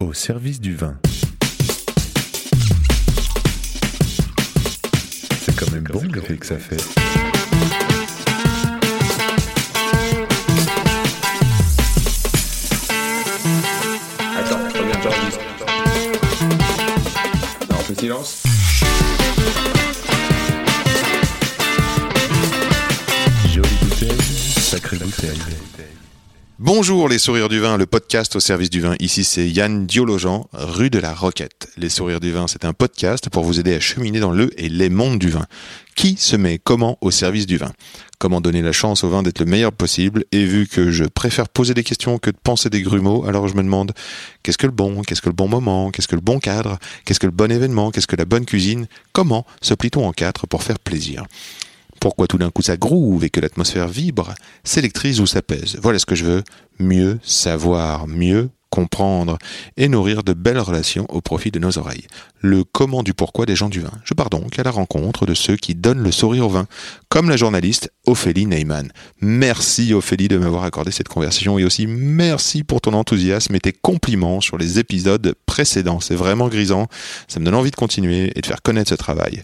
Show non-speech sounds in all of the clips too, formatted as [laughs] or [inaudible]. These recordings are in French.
au service du vin. C'est quand même bon l'effet que ça fait. Attends, reviens, j'enregistre. Non, on fait silence. Jolie bouteille, sacrée bouteille. Bonjour les sourires du vin, le podcast au service du vin. Ici c'est Yann Diologen, rue de la Roquette. Les sourires du vin, c'est un podcast pour vous aider à cheminer dans le et les mondes du vin. Qui se met comment au service du vin? Comment donner la chance au vin d'être le meilleur possible? Et vu que je préfère poser des questions que de penser des grumeaux, alors je me demande qu'est-ce que le bon Qu'est-ce que le bon moment Qu'est-ce que le bon cadre Qu'est-ce que le bon événement Qu'est-ce que la bonne cuisine? Comment se plie-t-on en quatre pour faire plaisir? Pourquoi tout d'un coup ça groove et que l'atmosphère vibre, s'électrise ou s'apaise. Voilà ce que je veux. Mieux savoir, mieux comprendre et nourrir de belles relations au profit de nos oreilles. Le comment du pourquoi des gens du vin. Je pars donc à la rencontre de ceux qui donnent le sourire au vin, comme la journaliste Ophélie Neyman. Merci Ophélie de m'avoir accordé cette conversation et aussi merci pour ton enthousiasme et tes compliments sur les épisodes précédents. C'est vraiment grisant, ça me donne envie de continuer et de faire connaître ce travail.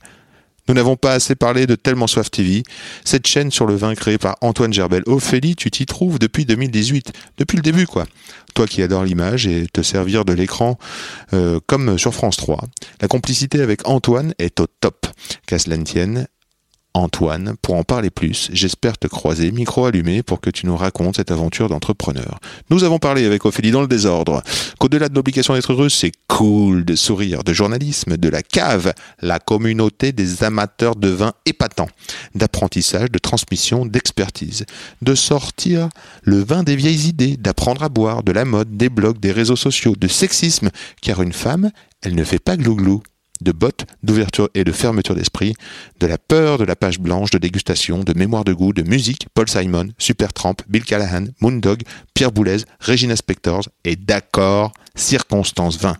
Nous n'avons pas assez parlé de Tellement Soif TV, cette chaîne sur le vin créée par Antoine Gerbel. Ophélie, tu t'y trouves depuis 2018, depuis le début quoi. Toi qui adores l'image et te servir de l'écran euh, comme sur France 3. La complicité avec Antoine est au top. Qu'à cela Antoine, pour en parler plus, j'espère te croiser, micro allumé, pour que tu nous racontes cette aventure d'entrepreneur. Nous avons parlé avec Ophélie dans le désordre, qu'au-delà de l'obligation d'être heureux, c'est cool de sourire, de journalisme, de la cave, la communauté des amateurs de vin épatants, d'apprentissage, de transmission, d'expertise, de sortir le vin des vieilles idées, d'apprendre à boire, de la mode, des blogs, des réseaux sociaux, de sexisme, car une femme, elle ne fait pas glouglou de bottes, d'ouverture et de fermeture d'esprit, de la peur de la page blanche, de dégustation, de mémoire de goût, de musique, Paul Simon, Supertramp, Bill Callahan, Moondog, Pierre Boulez, Regina Spectors et d'accord, circonstance 20.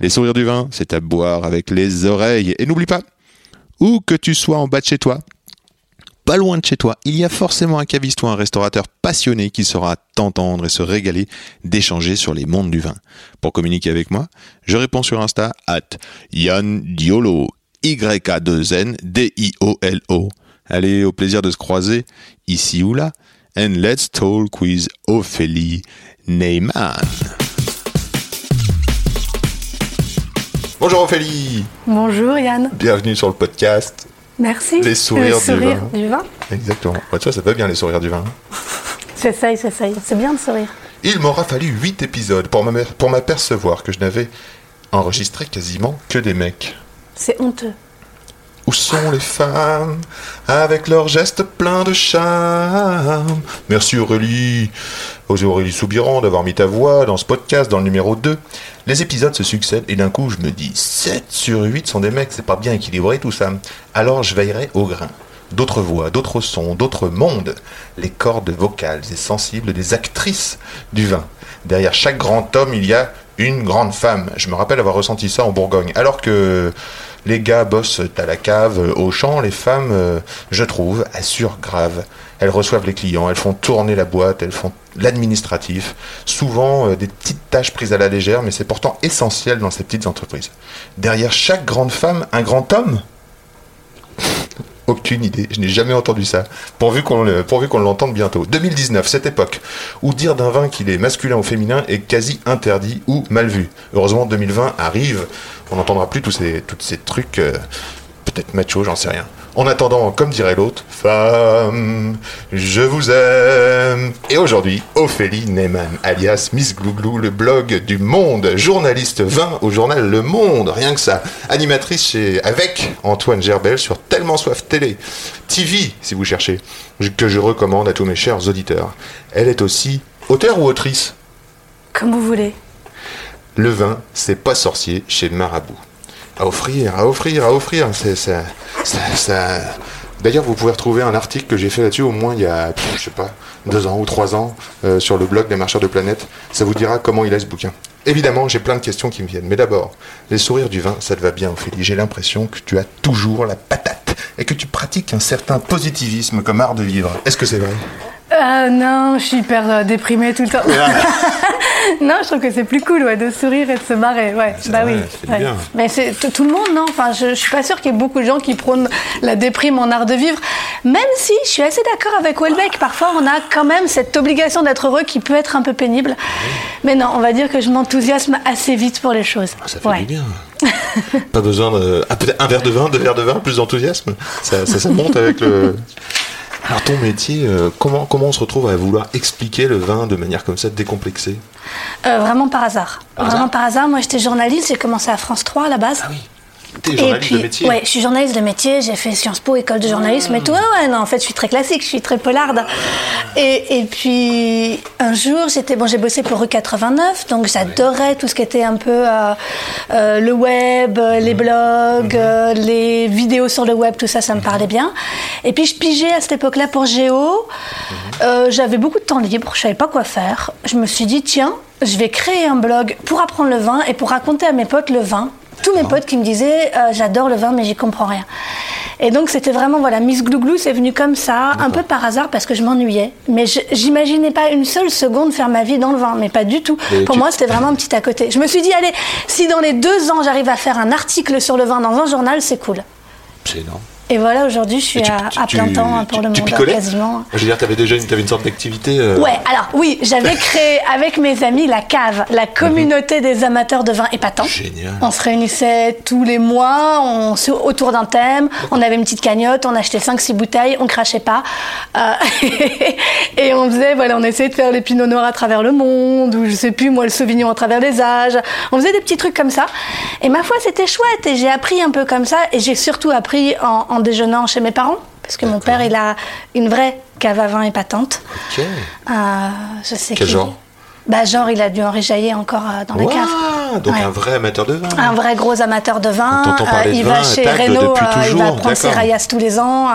Les sourires du vin, c'est à boire avec les oreilles. Et n'oublie pas, où que tu sois en bas de chez toi, pas loin de chez toi, il y a forcément un caviste ou un restaurateur passionné qui saura t'entendre et se régaler d'échanger sur les mondes du vin. Pour communiquer avec moi, je réponds sur Insta at Yann Diolo, Y-A-2-N D-I-O-L-O. Allez, au plaisir de se croiser, ici ou là, and let's talk with Ophélie Neyman. Bonjour Ophélie, Bonjour Yann, bienvenue sur le podcast. Merci. Les sourires Le du vin. du vin. Exactement. Ouais, tu vois, ça va bien les sourires du vin. J'essaye, j'essaye. C'est bien de sourire. Il m'aura fallu 8 épisodes pour m'apercevoir que je n'avais enregistré quasiment que des mecs. C'est honteux. Où sont les femmes avec leurs gestes pleins de charme? Merci Aurélie, aux Aurélie Soubiran d'avoir mis ta voix dans ce podcast dans le numéro 2. Les épisodes se succèdent et d'un coup je me dis 7 sur 8 sont des mecs, c'est pas bien équilibré tout ça. Alors je veillerai au grain. D'autres voix, d'autres sons, d'autres mondes. Les cordes vocales et sensibles des actrices du vin. Derrière chaque grand homme, il y a une grande femme. Je me rappelle avoir ressenti ça en Bourgogne. Alors que les gars bossent à la cave, euh, au champ, les femmes, euh, je trouve, assurent grave. Elles reçoivent les clients, elles font tourner la boîte, elles font l'administratif. Souvent euh, des petites tâches prises à la légère, mais c'est pourtant essentiel dans ces petites entreprises. Derrière chaque grande femme, un grand homme? Aucune idée, je n'ai jamais entendu ça. Pourvu qu'on l'entende bientôt. 2019, cette époque, où dire d'un vin qu'il est masculin ou féminin est quasi interdit ou mal vu. Heureusement, 2020 arrive, on n'entendra plus tous ces, tous ces trucs, euh, peut-être macho, j'en sais rien. En attendant, comme dirait l'autre, femme, je vous aime. Et aujourd'hui, Ophélie Neyman, alias Miss Glouglou, le blog du Monde, journaliste vin au journal Le Monde, rien que ça. Animatrice chez, avec Antoine Gerbel sur Tellement Soif Télé, TV, si vous cherchez, que je recommande à tous mes chers auditeurs. Elle est aussi auteure ou autrice? Comme vous voulez. le vin, c'est pas sorcier chez Marabout. À offrir, à offrir, à offrir. C'est ça. ça, ça- D'ailleurs, vous pouvez retrouver un article que j'ai fait là-dessus au moins il y a, je sais pas, deux ans ou trois ans, euh, sur le blog des marcheurs de planète. Ça vous dira comment il est ce bouquin. Évidemment, j'ai plein de questions qui me viennent. Mais d'abord, les sourires du vin, ça te va bien, Ophélie? J'ai l'impression que tu as toujours la patate et que tu pratiques un certain positivisme comme art de vivre. Est-ce que c'est vrai? Euh, non, je suis hyper euh, déprimée tout le temps. [laughs] [laughs] non, je trouve que c'est plus cool ouais, de sourire et de se marrer. Ouais, bah vrai, oui. ouais. bien. Mais c'est tout le monde, non? Enfin, je, je suis pas sûre qu'il y ait beaucoup de gens qui prônent la déprime en art de vivre. Même si je suis assez d'accord avec Welbeck, parfois on a quand même cette obligation d'être heureux qui peut être un peu pénible. Mais non, on va dire que je m'enthousiasme assez vite pour les choses. Ah, ça fait Ouais. du bien. [laughs] Pas besoin de. Ah, peut-être un verre de vin, deux verres de vin, plus d'enthousiasme? Ça, ça, ça monte avec le. Alors, ton métier, euh, comment, comment on se retrouve à vouloir expliquer le vin de manière comme ça, décomplexée? Euh, vraiment par hasard. Par vraiment hasard par hasard. Moi, j'étais journaliste. J'ai commencé à France 3 à la base. Ah oui. T'es Et journaliste puis, de métier ouais, je suis journaliste de métier, j'ai fait Sciences Po, école de journalisme et tout. Ouais, ouais, non, en fait, je suis très classique, je suis très polarde. Et, et puis, un jour, j'étais, bon, j'ai bossé pour Rue 89, donc j'adorais tout ce qui était un peu euh, euh, le web, euh, les blogs, euh, les vidéos sur le web, tout ça, ça me parlait bien. Et puis, je pigeais à cette époque-là pour Géo. Euh, J'avais beaucoup de temps libre, je savais pas quoi faire. Je me suis dit, tiens, je vais créer un blog pour apprendre le vin et pour raconter à mes potes le vin. Tous mes potes qui me disaient, euh, j'adore le vin, mais j'y comprends rien. Et donc, c'était vraiment, voilà, Miss Glouglou, c'est venu comme ça, un peu par hasard, parce que je m'ennuyais. Mais j'imaginais pas une seule seconde faire ma vie dans le vin, mais pas du tout. Et Pour tu- moi, c'était vraiment un petit à côté. Je me suis dit, allez, si dans les deux ans, j'arrive à faire un article sur le vin dans un journal, c'est cool. C'est énorme. Et voilà, aujourd'hui, je suis tu- à, tu- à plein tu- temps pour tu- le tu monde, quasiment. Je veux dire, t'avais déjà une, t'avais une sorte d'activité. euh, Ouais, alors oui, j'avais [laughs] créé avec mes amis la cave, la communauté des amateurs de vin épatants. Génial. On se réunissait tous les mois, on se- autour d'un thème, on avait une petite cagnotte, on achetait 5-6 bouteilles, on crachait pas. Euh, [laughs] et on faisait, voilà, on essayait de faire les pinots noirs à travers le monde, ou je sais plus, moi, le sauvignon à travers les âges. On faisait des petits trucs comme ça. Et ma foi, c'était chouette, et j'ai appris un peu comme ça, et j'ai surtout appris en, en déjeunant chez mes parents, parce que mon père, il a une vraie cave à vin épatante. Ok. Euh, je sais Quel genre bah, genre, il a dû enrijailler encore euh, dans la Ouah, cave. donc Ouais. un vrai amateur de vin. Un vrai gros amateur de vin. Parler de il vin va à chez Renault, euh, il va prendre ses raillasses tous les ans.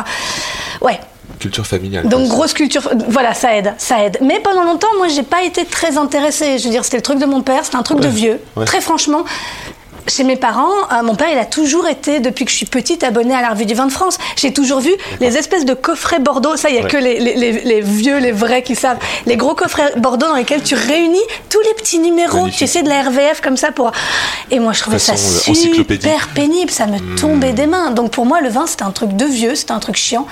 Ouais. Culture familiale. Donc grosse culture, voilà, ça aide, ça aide. Mais pendant longtemps, moi, j'ai pas été très intéressée. Je veux dire, c'était le truc de mon père, c'était un truc de vieux. ouais. Très franchement. Chez mes parents, euh, mon père, il a toujours été, depuis que je suis petite, abonné à la revue du vin de France. J'ai toujours vu les espèces de coffrets Bordeaux. Ça, il y a Ouais. que les, les- les- les vieux, les vrais qui savent. Les gros coffrets Bordeaux dans lesquels tu réunis tous les petits numéros, Magnifique. tu sais, de la RVF comme ça pour. Et moi, je trouvais ça Façon, euh, super pénible. Ça me tombait des mains. Donc pour moi, le vin, c'était un truc de vieux, c'était un truc chiant.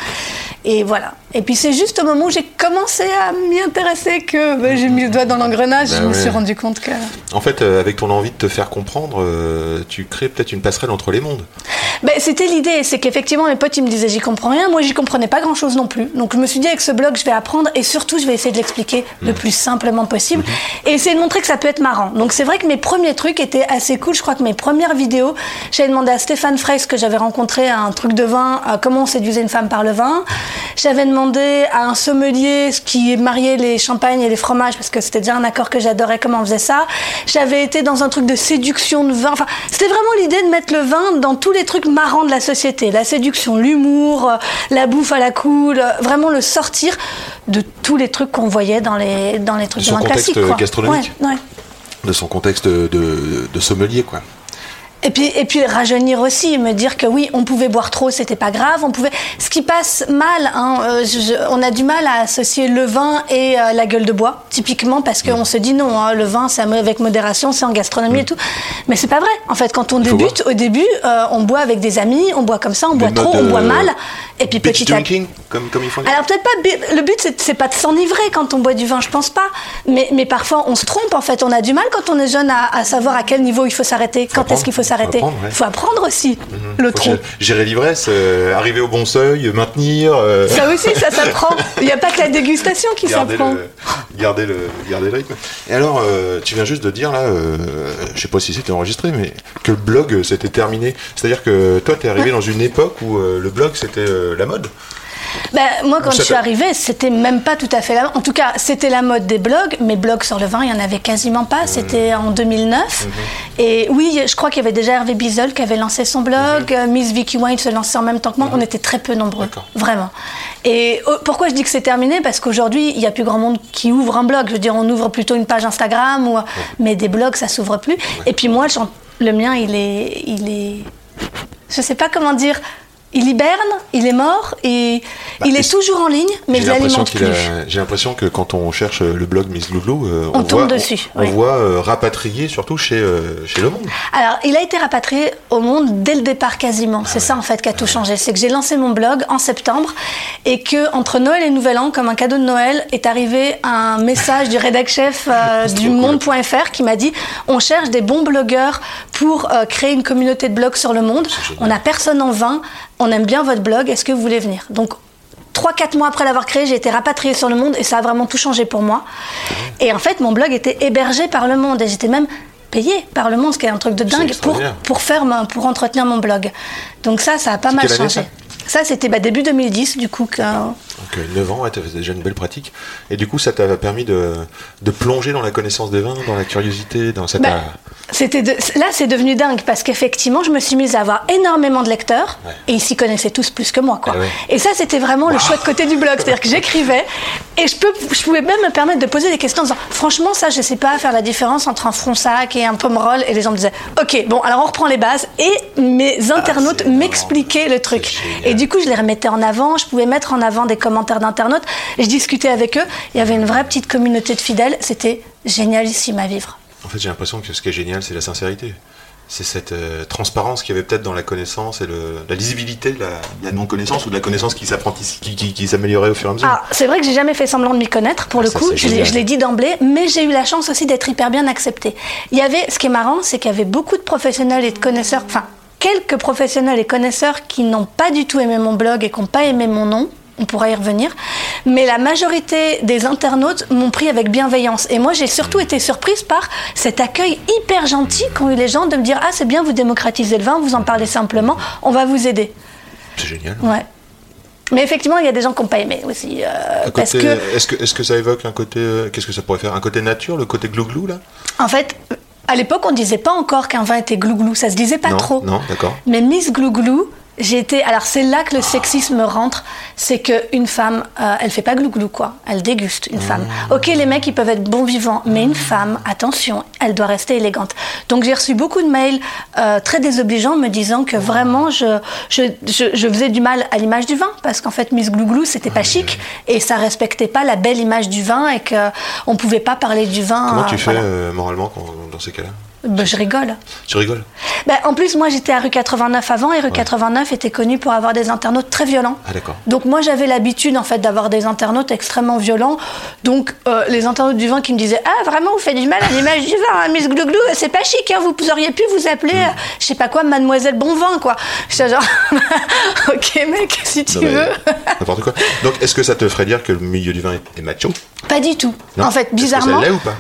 Et voilà. Et puis c'est juste au moment où j'ai commencé à m'y intéresser que ben, j'ai mis le doigt dans l'engrenage. Bah je me suis rendu compte que. En fait, euh, avec ton envie de te faire comprendre, euh, tu crées peut-être une passerelle entre les mondes. Ben, c'était l'idée, c'est qu'effectivement mes potes ils me disaient j'y comprends rien, moi j'y comprenais pas grand chose non plus. Donc je me suis dit avec ce blog je vais apprendre et surtout je vais essayer de l'expliquer le plus simplement possible et essayer de montrer que ça peut être marrant. Donc c'est vrai que mes premiers trucs étaient assez cool. Je crois que mes premières vidéos, j'avais demandé à Stéphane Freys que j'avais rencontré à un truc de vin, comment on séduisait une femme par le vin. J'avais demandé à un sommelier ce qui mariait les champagnes et les fromages parce que c'était déjà un accord que j'adorais comment on faisait ça. J'avais été dans un truc de séduction de vin. Enfin, c'était vraiment l'idée de mettre le vin dans tous les trucs marrants de la société. La séduction, l'humour, euh, la bouffe à la cool, euh, vraiment le sortir de tous les trucs qu'on voyait dans les, dans les trucs De de son vin contexte classiques. quoi. gastronomique. Ouais, ouais. De son contexte de sommelier, quoi. Et puis, et puis rajeunir aussi, me dire que oui, on pouvait boire trop, c'était pas grave. On pouvait. Ce qui passe mal, hein, euh, je- on a du mal à associer le vin et euh, la gueule de bois, typiquement parce qu'on se dit non, hein, le vin c'est avec modération, c'est en gastronomie et tout. Mais c'est pas vrai. En fait, quand on débute, au début, euh, on boit avec des amis, on boit comme ça, on boit trop, on boit mal, et puis petit à drinking, comme, comme ils font. alors peut-être pas. Le but c'est- pas de s'enivrer quand on boit du vin, je pense pas. Mais, mais parfois on se trompe en fait. On a du mal quand on est jeune à, à savoir à quel niveau il faut s'arrêter. Quand est-ce qu'il faut Faut s'arrêter ouais. Faut apprendre aussi le Faut trop. gérer- l'ivresse, euh, arriver au bon seuil, maintenir. euh, Ça aussi, ça s'apprend. Il n'y a pas que la dégustation qui s'apprend. le, garder, le, garder le rythme. Et alors, euh, tu viens juste de dire là, je sais pas si c'était enregistré, mais que le blog c'était terminé. C'est-à-dire que toi, tu es arrivé dans une époque où le blog c'était la mode. Ben, moi, quand je suis arrivée, c'était même pas tout à fait la En tout cas, c'était la mode des blogs, mais blogs sur le vin, il y en avait quasiment pas. C'était en 2009. Et oui, je crois qu'il y avait déjà Hervé Bizel qui avait lancé son blog. euh, Miss Vicky Wine se lançait en même temps que moi. On était très peu nombreux. Vraiment. Et oh, pourquoi je dis que c'est terminé? Parce qu'aujourd'hui, il n'y a plus grand monde qui ouvre un blog. Je veux dire, on ouvre plutôt une page Instagram, ou... mais des blogs, ça s'ouvre plus. Et puis moi, le mien, il est, il est. Je sais pas comment dire. Il hiberne, il est mort, et Bah, il est toujours en ligne, mais l'impression l'alimente plus. a- J'ai l'impression que quand on cherche le blog Miss Glouglou, euh, On on, tombe voit, dessus, on, oui. on voit euh, rapatrier surtout chez, euh, chez Le Monde. Alors, il a été rapatrié au monde dès le départ quasiment. C'est ça en fait qui a tout changé. C'est que j'ai lancé mon blog en septembre et que entre Noël et Nouvel An, comme un cadeau de Noël, est arrivé un message du rédac chef [laughs] euh, du cool. Monde.fr qui m'a dit on cherche des bons blogueurs pour euh, créer une communauté de blogs sur le monde. On n'a personne en vain. On aime bien votre blog. Est-ce que vous voulez venir? Donc 3-4 mois après l'avoir créé, j'ai été rapatriée sur le monde et ça a vraiment tout changé pour moi. Et en fait, mon blog était hébergé par le monde et j'étais même payée par le monde, ce qui est un truc de dingue pour, pour, faire pour entretenir mon blog. Donc ça, ça a pas mal changé. Ça, c'était bah, début 2010, du coup. Que... Donc euh, 9 ans, ouais, tu avais déjà une belle pratique. Et du coup, ça t'a permis de, de plonger dans la connaissance des vins, dans la curiosité, dans cette... Bah, c'était de- Là, c'est devenu dingue parce qu'effectivement, je me suis mise à avoir énormément de lecteurs Ouais. et ils s'y connaissaient tous plus que moi. Quoi. Ah ouais. Et ça, c'était vraiment le chouette côté du blog. C'est-à-dire que j'écrivais et je, peux, je pouvais même me permettre de poser des questions en disant Franchement, ça, je sais pas faire la différence entre un fronsac et un pomerol. Et les gens me disaient Ok, bon, alors on reprend les bases. Et mes internautes Ah, énorme. m'expliquaient le truc. Et du coup, je les remettais en avant. Je pouvais mettre en avant des commentaires d'internautes. Et je discutais avec eux. Il y avait une vraie petite communauté de fidèles. C'était génialissime à vivre. En fait, j'ai l'impression que ce qui est génial, c'est la sincérité. C'est cette euh, transparence qu'il y avait peut-être dans la connaissance et le, la lisibilité de la, non-connaissance ou de la connaissance qui qui, qui, qui s'améliorait au fur et à mesure. Ah, c'est vrai que j'ai jamais fait semblant de m'y connaître pour Ah, le ça, coup, je l'ai dit d'emblée, mais j'ai eu la chance aussi d'être hyper bien acceptée. Il y avait, ce qui est marrant, c'est qu'il y avait beaucoup de professionnels et de connaisseurs, enfin quelques professionnels et connaisseurs qui n'ont pas du tout aimé mon blog et qui n'ont pas aimé mon nom. On pourra y revenir. Mais la majorité des internautes m'ont pris avec bienveillance. Et moi, j'ai surtout été surprise par cet accueil hyper gentil qu'ont eu les gens de me dire Ah, c'est bien, vous démocratisez le vin, vous en parlez simplement, on va vous aider. C'est génial. Ouais. Mais effectivement, il y a des gens qui n'ont pas aimé aussi. euh, parce que, Est-ce que, est-ce que ça évoque un côté... euh, Qu'est-ce que ça pourrait faire? Un côté nature, le côté glouglou, là? En fait, à l'époque, on disait pas encore qu'un vin était glouglou. Ça se disait pas Non, trop. non, d'accord. Mais Miss Glouglou, j'ai été. Alors, c'est là que le sexisme rentre. C'est qu'une femme, euh, elle fait pas glouglou, quoi. Elle déguste, une femme. Mmh. Ok, les mecs, ils peuvent être bons vivants. Mais une femme, attention, elle doit rester élégante. Donc, j'ai reçu beaucoup de mails euh, très désobligeants me disant que vraiment, je, je, je, je faisais du mal à l'image du vin. Parce qu'en fait, Miss Glouglou, c'était pas chic. Et ça respectait pas la belle image du vin. Et qu'on pouvait pas parler du vin. Comment euh, tu fais voilà. euh, moralement quand- dans ces cas-là? Ben, je rigole. Tu rigoles Ben, en plus, moi, j'étais à rue 89 avant, et rue 89 était connue pour avoir des internautes très violents. Ah d'accord. Donc moi, j'avais l'habitude, en fait, d'avoir des internautes extrêmement violents. Donc, euh, les internautes du vin qui me disaient « Ah, vraiment, vous faites du mal à l'image du vin, hein, Miss Glouglou, c'est pas chic, hein, vous auriez pu vous appeler, Hmm. euh, je sais pas quoi, Mademoiselle Bon Vin, quoi. » J'étais genre [laughs] « Ok, mec, si tu Non, veux. N'importe quoi. Donc, est-ce que ça te ferait dire que le milieu du vin est, macho » Pas du tout. Non En fait, Est-ce que bizarrement... ça l'est ou pas?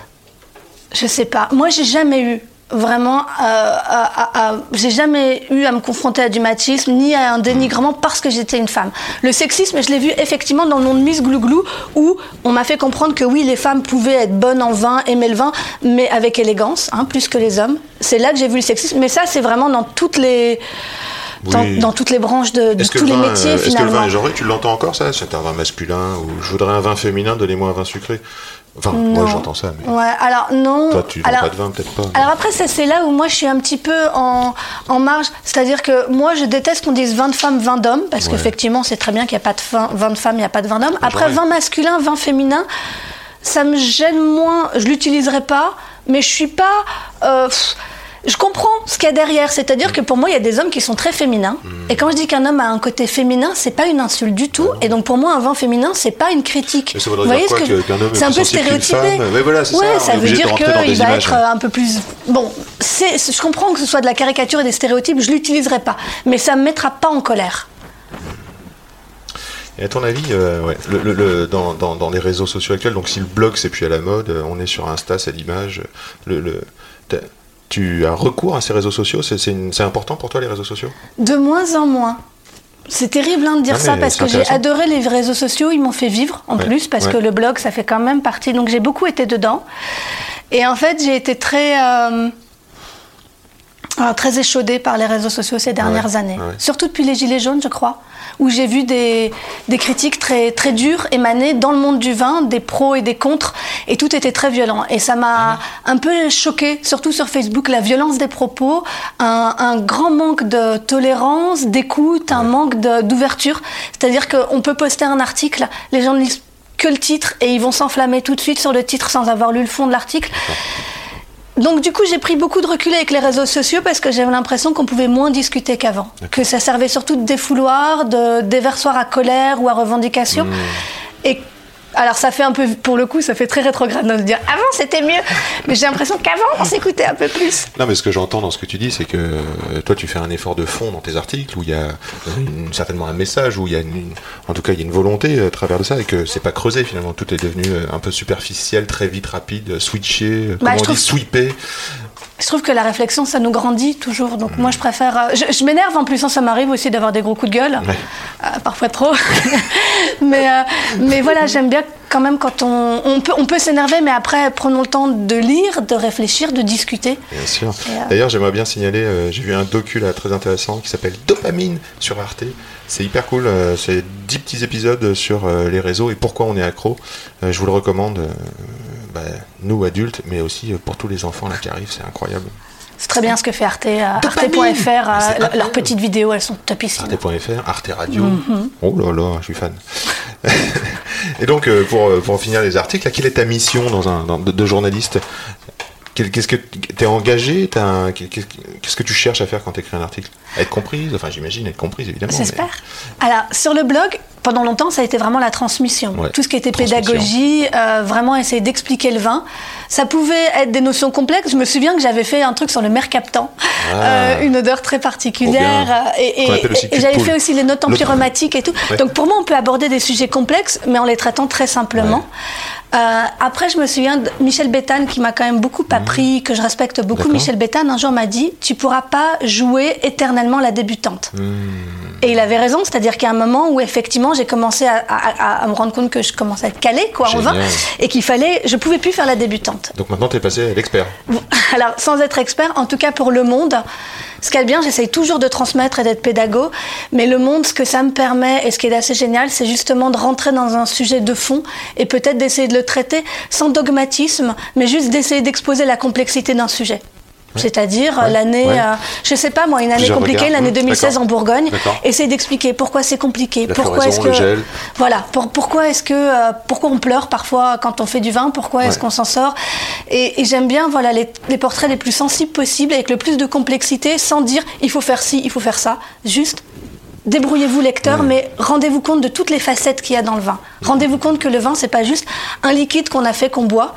Je sais pas. Moi, j'ai jamais eu vraiment, euh, à- à- à- j'ai jamais eu à me confronter à du machisme ni à un dénigrement parce que j'étais une femme. Le sexisme, je l'ai vu effectivement dans le nom de Miss Glouglou où on m'a fait comprendre que oui, les femmes pouvaient être bonnes en vin, aimer le vin, mais avec élégance, hein, plus que les hommes. C'est là que j'ai vu le sexisme. Mais ça, c'est vraiment dans toutes les dans, Oui. dans toutes les branches de, tous le les métiers euh, est-ce que le vin est genré? Tu l'entends encore ça? C'est un vin masculin ou je voudrais un vin féminin, donnez-moi un vin sucré. Enfin, moi j'entends ça, mais Ouais, alors non. toi tu alors, pas de vin peut-être pas. Alors après, ça, c'est là où moi je suis un petit peu en, en marge. C'est-à-dire que moi je déteste qu'on dise 20 de femmes, 20 d'hommes, parce Ouais. qu'effectivement c'est très bien qu'il n'y a pas de vin, 20 de femmes, il n'y a pas de 20 d'hommes. Après, genré. 20 masculin, 20 féminin, ça me gêne moins, je l'utiliserai pas, mais je suis pas. euh, pff, je comprends ce qu'il y a derrière, c'est-à-dire que pour moi, il y a des hommes qui sont très féminins. Et quand je dis qu'un homme a un côté féminin, c'est pas une insulte du tout. Et donc pour moi, un vin féminin, c'est pas une critique. Mais ça voudrait dire quoi, que- qu'un homme est C'est un peu stéréotypé. Ouais, voilà, c'est Ouais, ça, est veut dire qu'il va images. être euh, un peu plus. Bon, c'est, je comprends que ce soit de la caricature et des stéréotypes, je l'utiliserai pas, mais ça me mettra pas en colère. Et à ton avis, euh, ouais, le, le- le- dans, dans- dans les réseaux sociaux actuels, donc si le blog c'est plus à la mode, euh, on est sur Insta, c'est l'image. Le, tu as recours à ces réseaux sociaux C'est important pour toi les réseaux sociaux? De moins en moins. C'est terrible hein, de dire Ah, ça parce que j'ai adoré les réseaux sociaux, ils m'ont fait vivre en Ouais, plus parce ouais. que le blog ça fait quand même partie. Donc j'ai beaucoup été dedans. Et en fait j'ai été très. euh, Alors, très échaudée par les réseaux sociaux ces dernières ouais, années. ouais. Surtout depuis les Gilets jaunes, je crois, où j'ai vu des, des critiques très, très dures émaner dans le monde du vin, des pros et des contres, et tout était très violent. Et ça m'a un peu choqué, surtout sur Facebook, la violence des propos, un, un grand manque de tolérance, d'écoute, un manque d'ouverture. C'est-à-dire qu'on peut poster un article, les gens ne lisent que le titre et ils vont s'enflammer tout de suite sur le titre sans avoir lu le fond de l'article. Donc du coup, j'ai pris beaucoup de recul avec les réseaux sociaux parce que j'avais l'impression qu'on pouvait moins discuter qu'avant. Que ça servait surtout de défouloir, de déversoir à colère ou à revendication. Et alors ça fait un peu, pour le coup, ça fait très rétrograde de dire avant c'était mieux. Mais j'ai l'impression qu'avant on s'écoutait un peu plus. Non, mais ce que j'entends dans ce que tu dis, c'est que euh, toi, tu fais un effort de fond dans tes articles où il y a euh, une- certainement un message, où il y a une, en tout cas, il y a une volonté euh, à travers de ça et que c'est pas creusé finalement. Tout est devenu un peu superficiel, très vite, rapide, switché, Bah, comment on dit, sweepé. Je trouve que la réflexion, ça nous grandit toujours. Donc moi, je préfère. euh, Je, je m'énerve en plus, hein, ça m'arrive aussi d'avoir des gros coups de gueule, Ouais. Euh, parfois trop. [laughs] mais, euh, mais voilà, j'aime bien quand même quand on, on peut, on peut s'énerver, mais après, prenons le temps de lire, de réfléchir, de discuter. Bien sûr. Euh, D'ailleurs, j'aimerais bien signaler, j'ai vu un docu là très intéressant qui s'appelle Dopamine sur Arte. C'est hyper cool. c'est 10 petits épisodes sur les réseaux et pourquoi on est accro. Je vous le recommande, bah, nous adultes, mais aussi euh, pour tous les enfants là qui arrivent. C'est incroyable. C'est très bien ce que fait Arte, euh, arte.fr. Mais euh, leurs petites vidéos, elles sont topissimes. Arte.fr, Arte Radio. Mhm. Oh là là, je suis fan. [laughs] et donc, pour, pour finir les articles, là, quelle est ta mission dans un, dans- de, de journaliste? Qu'est-ce que t'es engagé? T'as un- Qu'est-ce que tu cherches à faire quand tu écris un article? Être comprise? Enfin, j'imagine être comprise, évidemment. mais- J'espère. Alors, sur le blog, pendant longtemps, ça a été vraiment la transmission. Ouais, Tout ce qui était pédagogie, euh, vraiment essayer d'expliquer le vin. Ça pouvait être des notions complexes. Je me souviens que j'avais fait un truc sur le mercaptan, Ah. euh, une odeur très particulière. euh, Et, j'avais fait aussi les notes empyromatiques et tout. Ouais. Donc pour moi, on peut aborder des sujets complexes, mais en les traitant très simplement. Euh, après, je me souviens de Michel Béthane qui m'a quand même beaucoup appris, que je respecte beaucoup. Michel Béthane, un jour m'a dit Tu pourras pas jouer éternellement la débutante. Et il avait raison, c'est-à-dire qu'il y a un moment où effectivement j'ai commencé à, à- à- à me rendre compte que je commençais à être calée quoi, en vin et qu'il fallait, je pouvais plus faire la débutante. Donc maintenant, tu es passé à l'expert. [laughs] Alors sans être expert, en tout cas pour le monde, ce qui est bien, j'essaye toujours de transmettre et d'être pédago, mais le monde, ce que ça me permet et ce qui est assez génial, c'est justement de rentrer dans un sujet de fond et peut-être d'essayer de le traiter sans dogmatisme, mais juste d'essayer d'exposer la complexité d'un sujet. C'est-à-dire Ouais, l'année, ouais. euh, je sais pas moi, une année Plusieurs compliquée, l'année Mmh, 2016 d'accord. en Bourgogne, essayer d'expliquer pourquoi c'est compliqué, La pourquoi est-ce que gel. voilà, pour- pourquoi est-ce que euh, pourquoi on pleure parfois quand on fait du vin, pourquoi est-ce qu'on s'en sort? Et, et j'aime bien voilà les, les portraits les plus sensibles possibles avec le plus de complexité, sans dire il faut faire ci, il faut faire ça, juste débrouillez-vous lecteur, mais rendez-vous compte de toutes les facettes qu'il y a dans le vin. Rendez-vous compte que le vin c'est pas juste un liquide qu'on a fait qu'on boit,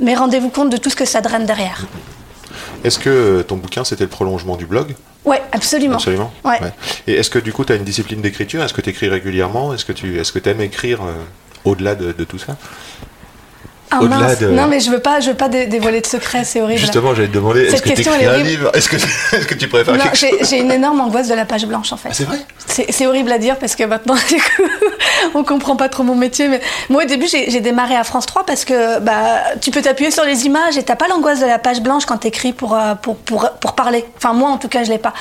mais rendez-vous compte de tout ce que ça draine derrière. Est-ce que euh, ton bouquin, c'était le prolongement du blog? Ouais, absolument. Absolument. Ouais. Et est-ce que du coup, tu as une discipline d'écriture? Est-ce que tu écris régulièrement? Est-ce que tu est-ce que aimes écrire euh, au-delà de, de tout ça? Ah, Au-delà mince. de- Non mais je veux pas, je veux pas dé- dévoiler de secrets, c'est horrible. Justement, j'allais te demander, est-ce que tu écris est un livre? Est-ce que, [laughs] est-ce que tu préfères Non, quelque chose? j'ai une énorme angoisse de la page blanche en fait. Ah, c'est vrai? C'est horrible à dire parce que maintenant, [laughs] du coup, on comprend pas trop mon métier. Mais moi, au début, j'ai démarré à France 3 parce que bah, tu peux t'appuyer sur les images et t'as pas l'angoisse de la page blanche quand t'écris pour, euh, pour, pour, pour parler. Enfin, moi, en tout cas, je l'ai pas.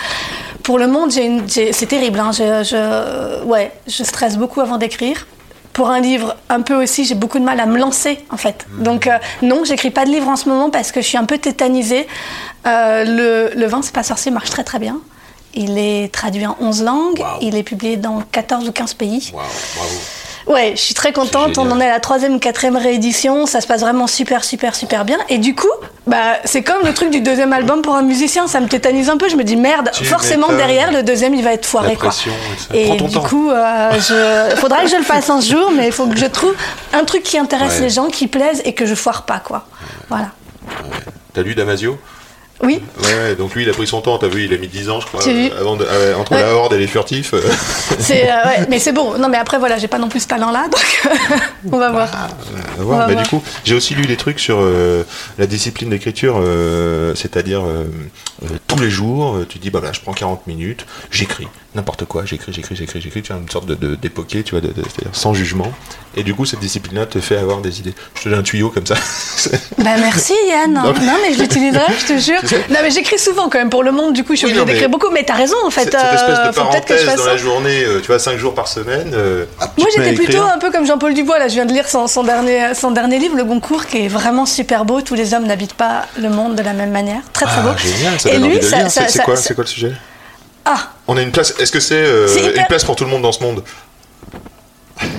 Pour le monde, c'est terrible. hein. Je, je, ouais, je stresse beaucoup avant d'écrire. Pour un livre, un peu aussi, j'ai beaucoup de mal à me lancer, en fait. Donc, euh, non, j'écris pas de livre en ce moment parce que je suis un peu tétanisée. Euh, le, le vin, c'est pas sorcier, marche très très bien. Il est traduit en 11 langues. Wow. Il est publié dans 14 ou 15 pays. Bravo. Ouais, je suis très contente. On en est à la troisième ou quatrième réédition. Ça se passe vraiment super, super, super bien. Et du coup, bah, c'est comme le truc du deuxième album pour un musicien. Ça me tétanise un peu. Je me dis merde, Tu forcément derrière, le deuxième, il va être foiré. Quoi. et du temps. coup, euh, je... faudra que je le fasse un jour, mais il faut que je trouve un truc qui intéresse Ouais. les gens, qui plaise et que je foire pas, quoi. Voilà. T'as lu Damasio? Oui. Ouais, donc lui, il a pris son temps, t'as vu, il a mis 10 ans, je crois, euh, avant de, ouais, entre Ouais. la horde et les furtifs. euh, [laughs] C'est, euh, ouais, mais c'est bon. Non, mais après, voilà, j'ai pas non plus ce talent-là, donc [laughs] on va voir. voir. On va Mais voir. du coup, j'ai aussi lu des trucs sur euh, la discipline d'écriture, euh, c'est-à-dire euh, euh, tous les jours, euh, tu dis, bah, bah, je prends 40 minutes, j'écris, n'importe quoi, j'écris, j'écris, j'écris, j'écris, tu as une sorte de, de d'époqué, tu vois, de, de- c'est-à-dire sans jugement. Et du coup, cette discipline-là te fait avoir des idées. Je te donne un tuyau comme ça. [laughs] Bah merci Yann. Non, Non mais- je l'utiliserai, je te [laughs] jure. Non mais j'écris souvent quand même pour le monde, du coup je suis Oui, obligée d'écrire beaucoup, mais t'as raison en fait. Cette, cette espèce euh, de parenthèse fasse dans ça. la journée, euh, tu vois, 5 jours par semaine. euh, tu Moi j'étais plutôt un peu comme Jean-Paul Dubois, là je viens de lire son, son dernier, son dernier livre, Le Goncourt, qui est vraiment super beau. Tous les hommes n'habitent pas le monde de la même manière. Très très beau. Ah, génial, ça Et lui, C'est quoi, ça- c'est quoi le sujet? Ah, On a une place. Est-ce que c'est euh, hyper- une place pour tout le monde dans ce monde?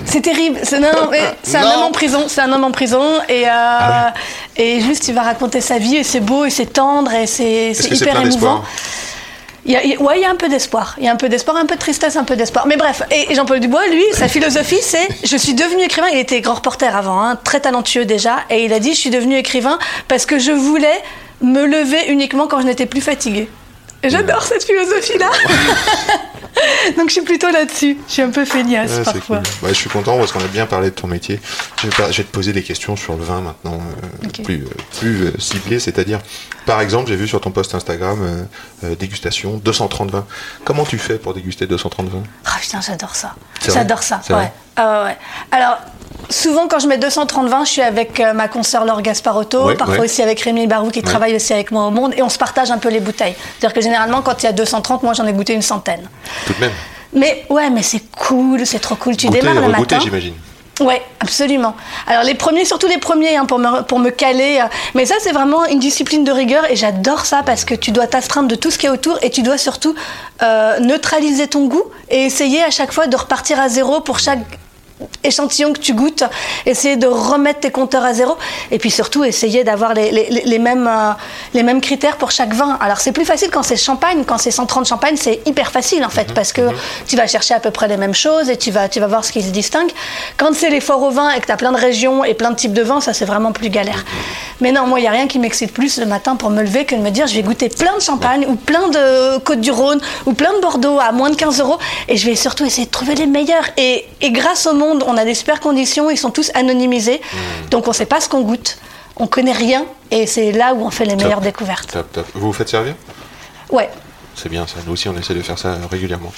C'est terrible. C'est un homme en prison. C'est un homme en prison et euh, Ah et juste il va raconter sa vie et c'est beau et c'est tendre et c'est hyper émouvant. Il y a, il ouais, il y a un peu d'espoir. Il y a un peu d'espoir, un peu de tristesse, un peu d'espoir. Mais bref, et, et Jean-Paul Dubois, lui, sa philosophie, c'est je suis devenu écrivain. Il était grand reporter avant, hein, très talentueux déjà, et il a dit je suis devenu écrivain parce que je voulais me lever uniquement quand je n'étais plus fatigué. J'adore cette philosophie-là. [laughs] [laughs] Donc je suis plutôt là-dessus. Je suis un peu feignasse Ouais, parfois. cool. Ouais, je suis content parce qu'on a bien parlé de ton métier. Je vais, pas- je vais te poser des questions sur le vin maintenant, euh, plus, euh, plus euh, ciblées, c'est-à-dire, par exemple, j'ai vu sur ton post Instagram euh, dégustation 230 vins. Comment tu fais pour déguster 230 vins? Ah putain, j'adore ça. J'adore ça. Ouais. Ah ouais, ouais. Alors, souvent quand je mets 230 vins, je suis avec euh, ma consoeur Laure Gasparotto, parfois aussi avec Rémi Barou qui travaille aussi avec moi au monde, et on se partage un peu les bouteilles. C'est-à-dire que généralement, quand il y a 230, moi j'en ai goûté une centaine. Tout de même. Mais ouais, mais c'est cool, c'est trop cool. Tu Goûter démarres le matin. j'imagine. Ouais, absolument. Alors les premiers, surtout les premiers, hein, pour, me, pour me caler. euh, Mais ça, c'est vraiment une discipline de rigueur et j'adore ça parce que tu dois t'astreindre de tout ce qui est autour et tu dois surtout euh, neutraliser ton goût et essayer à chaque fois de repartir à zéro pour chaque échantillon que tu goûtes, essayer de remettre tes compteurs à zéro et puis surtout essayer d'avoir les, les- les- les mêmes, euh, les mêmes critères pour chaque vin. Alors c'est plus facile quand c'est champagne, quand c'est 130 champagne, c'est hyper facile en fait parce que tu vas chercher à peu près les mêmes choses et tu vas, tu vas voir ce qui se distingue. Quand c'est les forts au vin et que tu as plein de régions et plein de types de vins, ça c'est vraiment plus galère. Mais non, moi il n'y a rien qui m'excite plus le matin pour me lever que de me dire je vais goûter plein de champagne ou plein de Côte du Rhône ou plein de Bordeaux à moins de 15 euros et je vais surtout essayer de trouver les meilleurs. Et, et grâce au monde, on a des super conditions, ils sont tous anonymisés, donc on ne sait pas ce qu'on goûte, on connaît rien et c'est là où on fait les meilleures découvertes. Top, top. Vous vous faites servir? Ouais. C'est bien ça, nous aussi on essaie de faire ça régulièrement.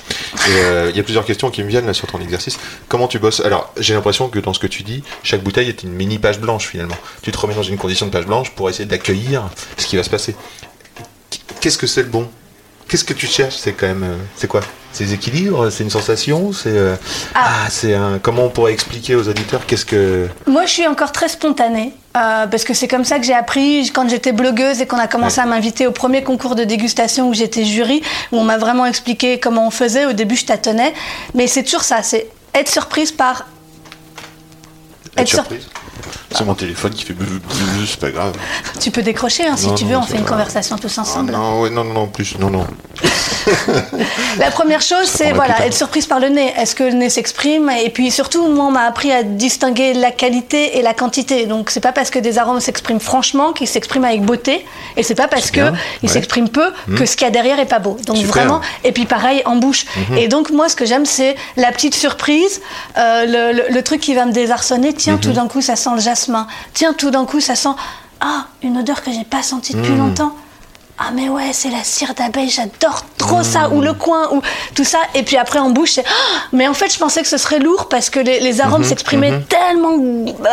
Euh, il y a plusieurs questions qui me viennent là sur ton exercice. Comment tu bosses? Alors j'ai l'impression que dans ce que tu dis, chaque bouteille est une mini page blanche finalement. Tu te remets dans une condition de page blanche pour essayer d'accueillir ce qui va se passer. Qu'est-ce que c'est le bon? Qu'est-ce que tu cherches C'est quand même, euh, c'est quoi C'est des équilibres C'est une sensation C'est euh, Ah. ah, c'est un. Comment on pourrait expliquer aux auditeurs qu'est-ce que Moi, je suis encore très spontanée. euh, parce que c'est comme ça que j'ai appris quand j'étais blogueuse et qu'on a commencé Ouais. à m'inviter au premier concours de dégustation où j'étais jury, où on m'a vraiment expliqué comment on faisait. Au début, je tâtonnais. Mais c'est toujours ça, c'est être surprise par... être sur- surprise C'est mon téléphone qui fait c'est pas grave. Tu peux décrocher hein, si Non, tu non, veux, on fait une conversation tous Ah, ensemble. non, ouais, non, non, non, plus, non, non. [laughs] La première chose, c'est voilà, être surprise par le nez. Est-ce que le nez s'exprime? Et puis surtout, moi, on m'a appris à distinguer la qualité et la quantité. Donc, c'est pas parce que des arômes s'expriment franchement qu'ils s'expriment avec beauté, et c'est pas parce C'est bien, que ils ouais. Mmh. s'expriment peu que ce qu'il y a derrière est pas beau. Donc Super. Mmh. vraiment, et puis pareil en bouche. Et donc moi, ce que j'aime, c'est la petite surprise, euh, le, le- le truc qui va me désarçonner. Tiens, Mmh. tout d'un coup, ça sent le jasmin. Tiens, tout d'un coup, ça sent ah une odeur que j'ai pas sentie depuis Mmh. longtemps. Ah mais ouais, c'est la cire d'abeille, j'adore trop ça, ou le coin, ou tout ça. Et puis après en bouche, c'est Ah mais en fait je pensais que ce serait lourd parce que les, les Mmh. arômes s'exprimaient tellement,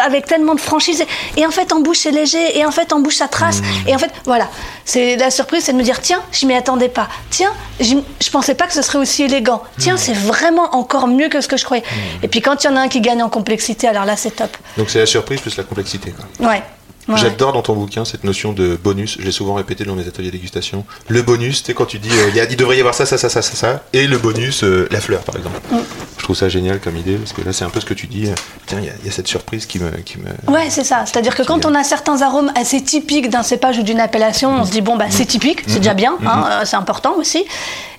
avec tellement de franchise. Et en fait en bouche c'est léger, et en fait en bouche ça trace. Mmh. Et en fait voilà, c'est la surprise, c'est de me dire tiens, je m'y attendais pas. Tiens, j'y- je pensais pas que ce serait aussi élégant. Tiens, c'est vraiment encore mieux que ce que je croyais. Et puis quand il y en a un qui gagne en complexité, alors là c'est top. Donc c'est la surprise plus la complexité. Quoi. Ouais. Ouais. J'adore dans ton bouquin cette notion de bonus. J'ai souvent répété dans mes ateliers dégustation. Le bonus, sais, quand tu dis euh, il y a- il devrait y avoir ça, ça, ça, ça, ça, ça, et le bonus, euh, la fleur par exemple. Mm. Je trouve ça génial comme idée parce que là c'est un peu ce que tu dis. euh, Tiens, il y, a- il y a cette surprise qui me. Qui me... Ouais, c'est ça. C'est-à-dire que quand on a certains arômes assez typiques d'un cépage ou d'une appellation, on se dit bon bah c'est typique, c'est déjà bien, hein, c'est important aussi.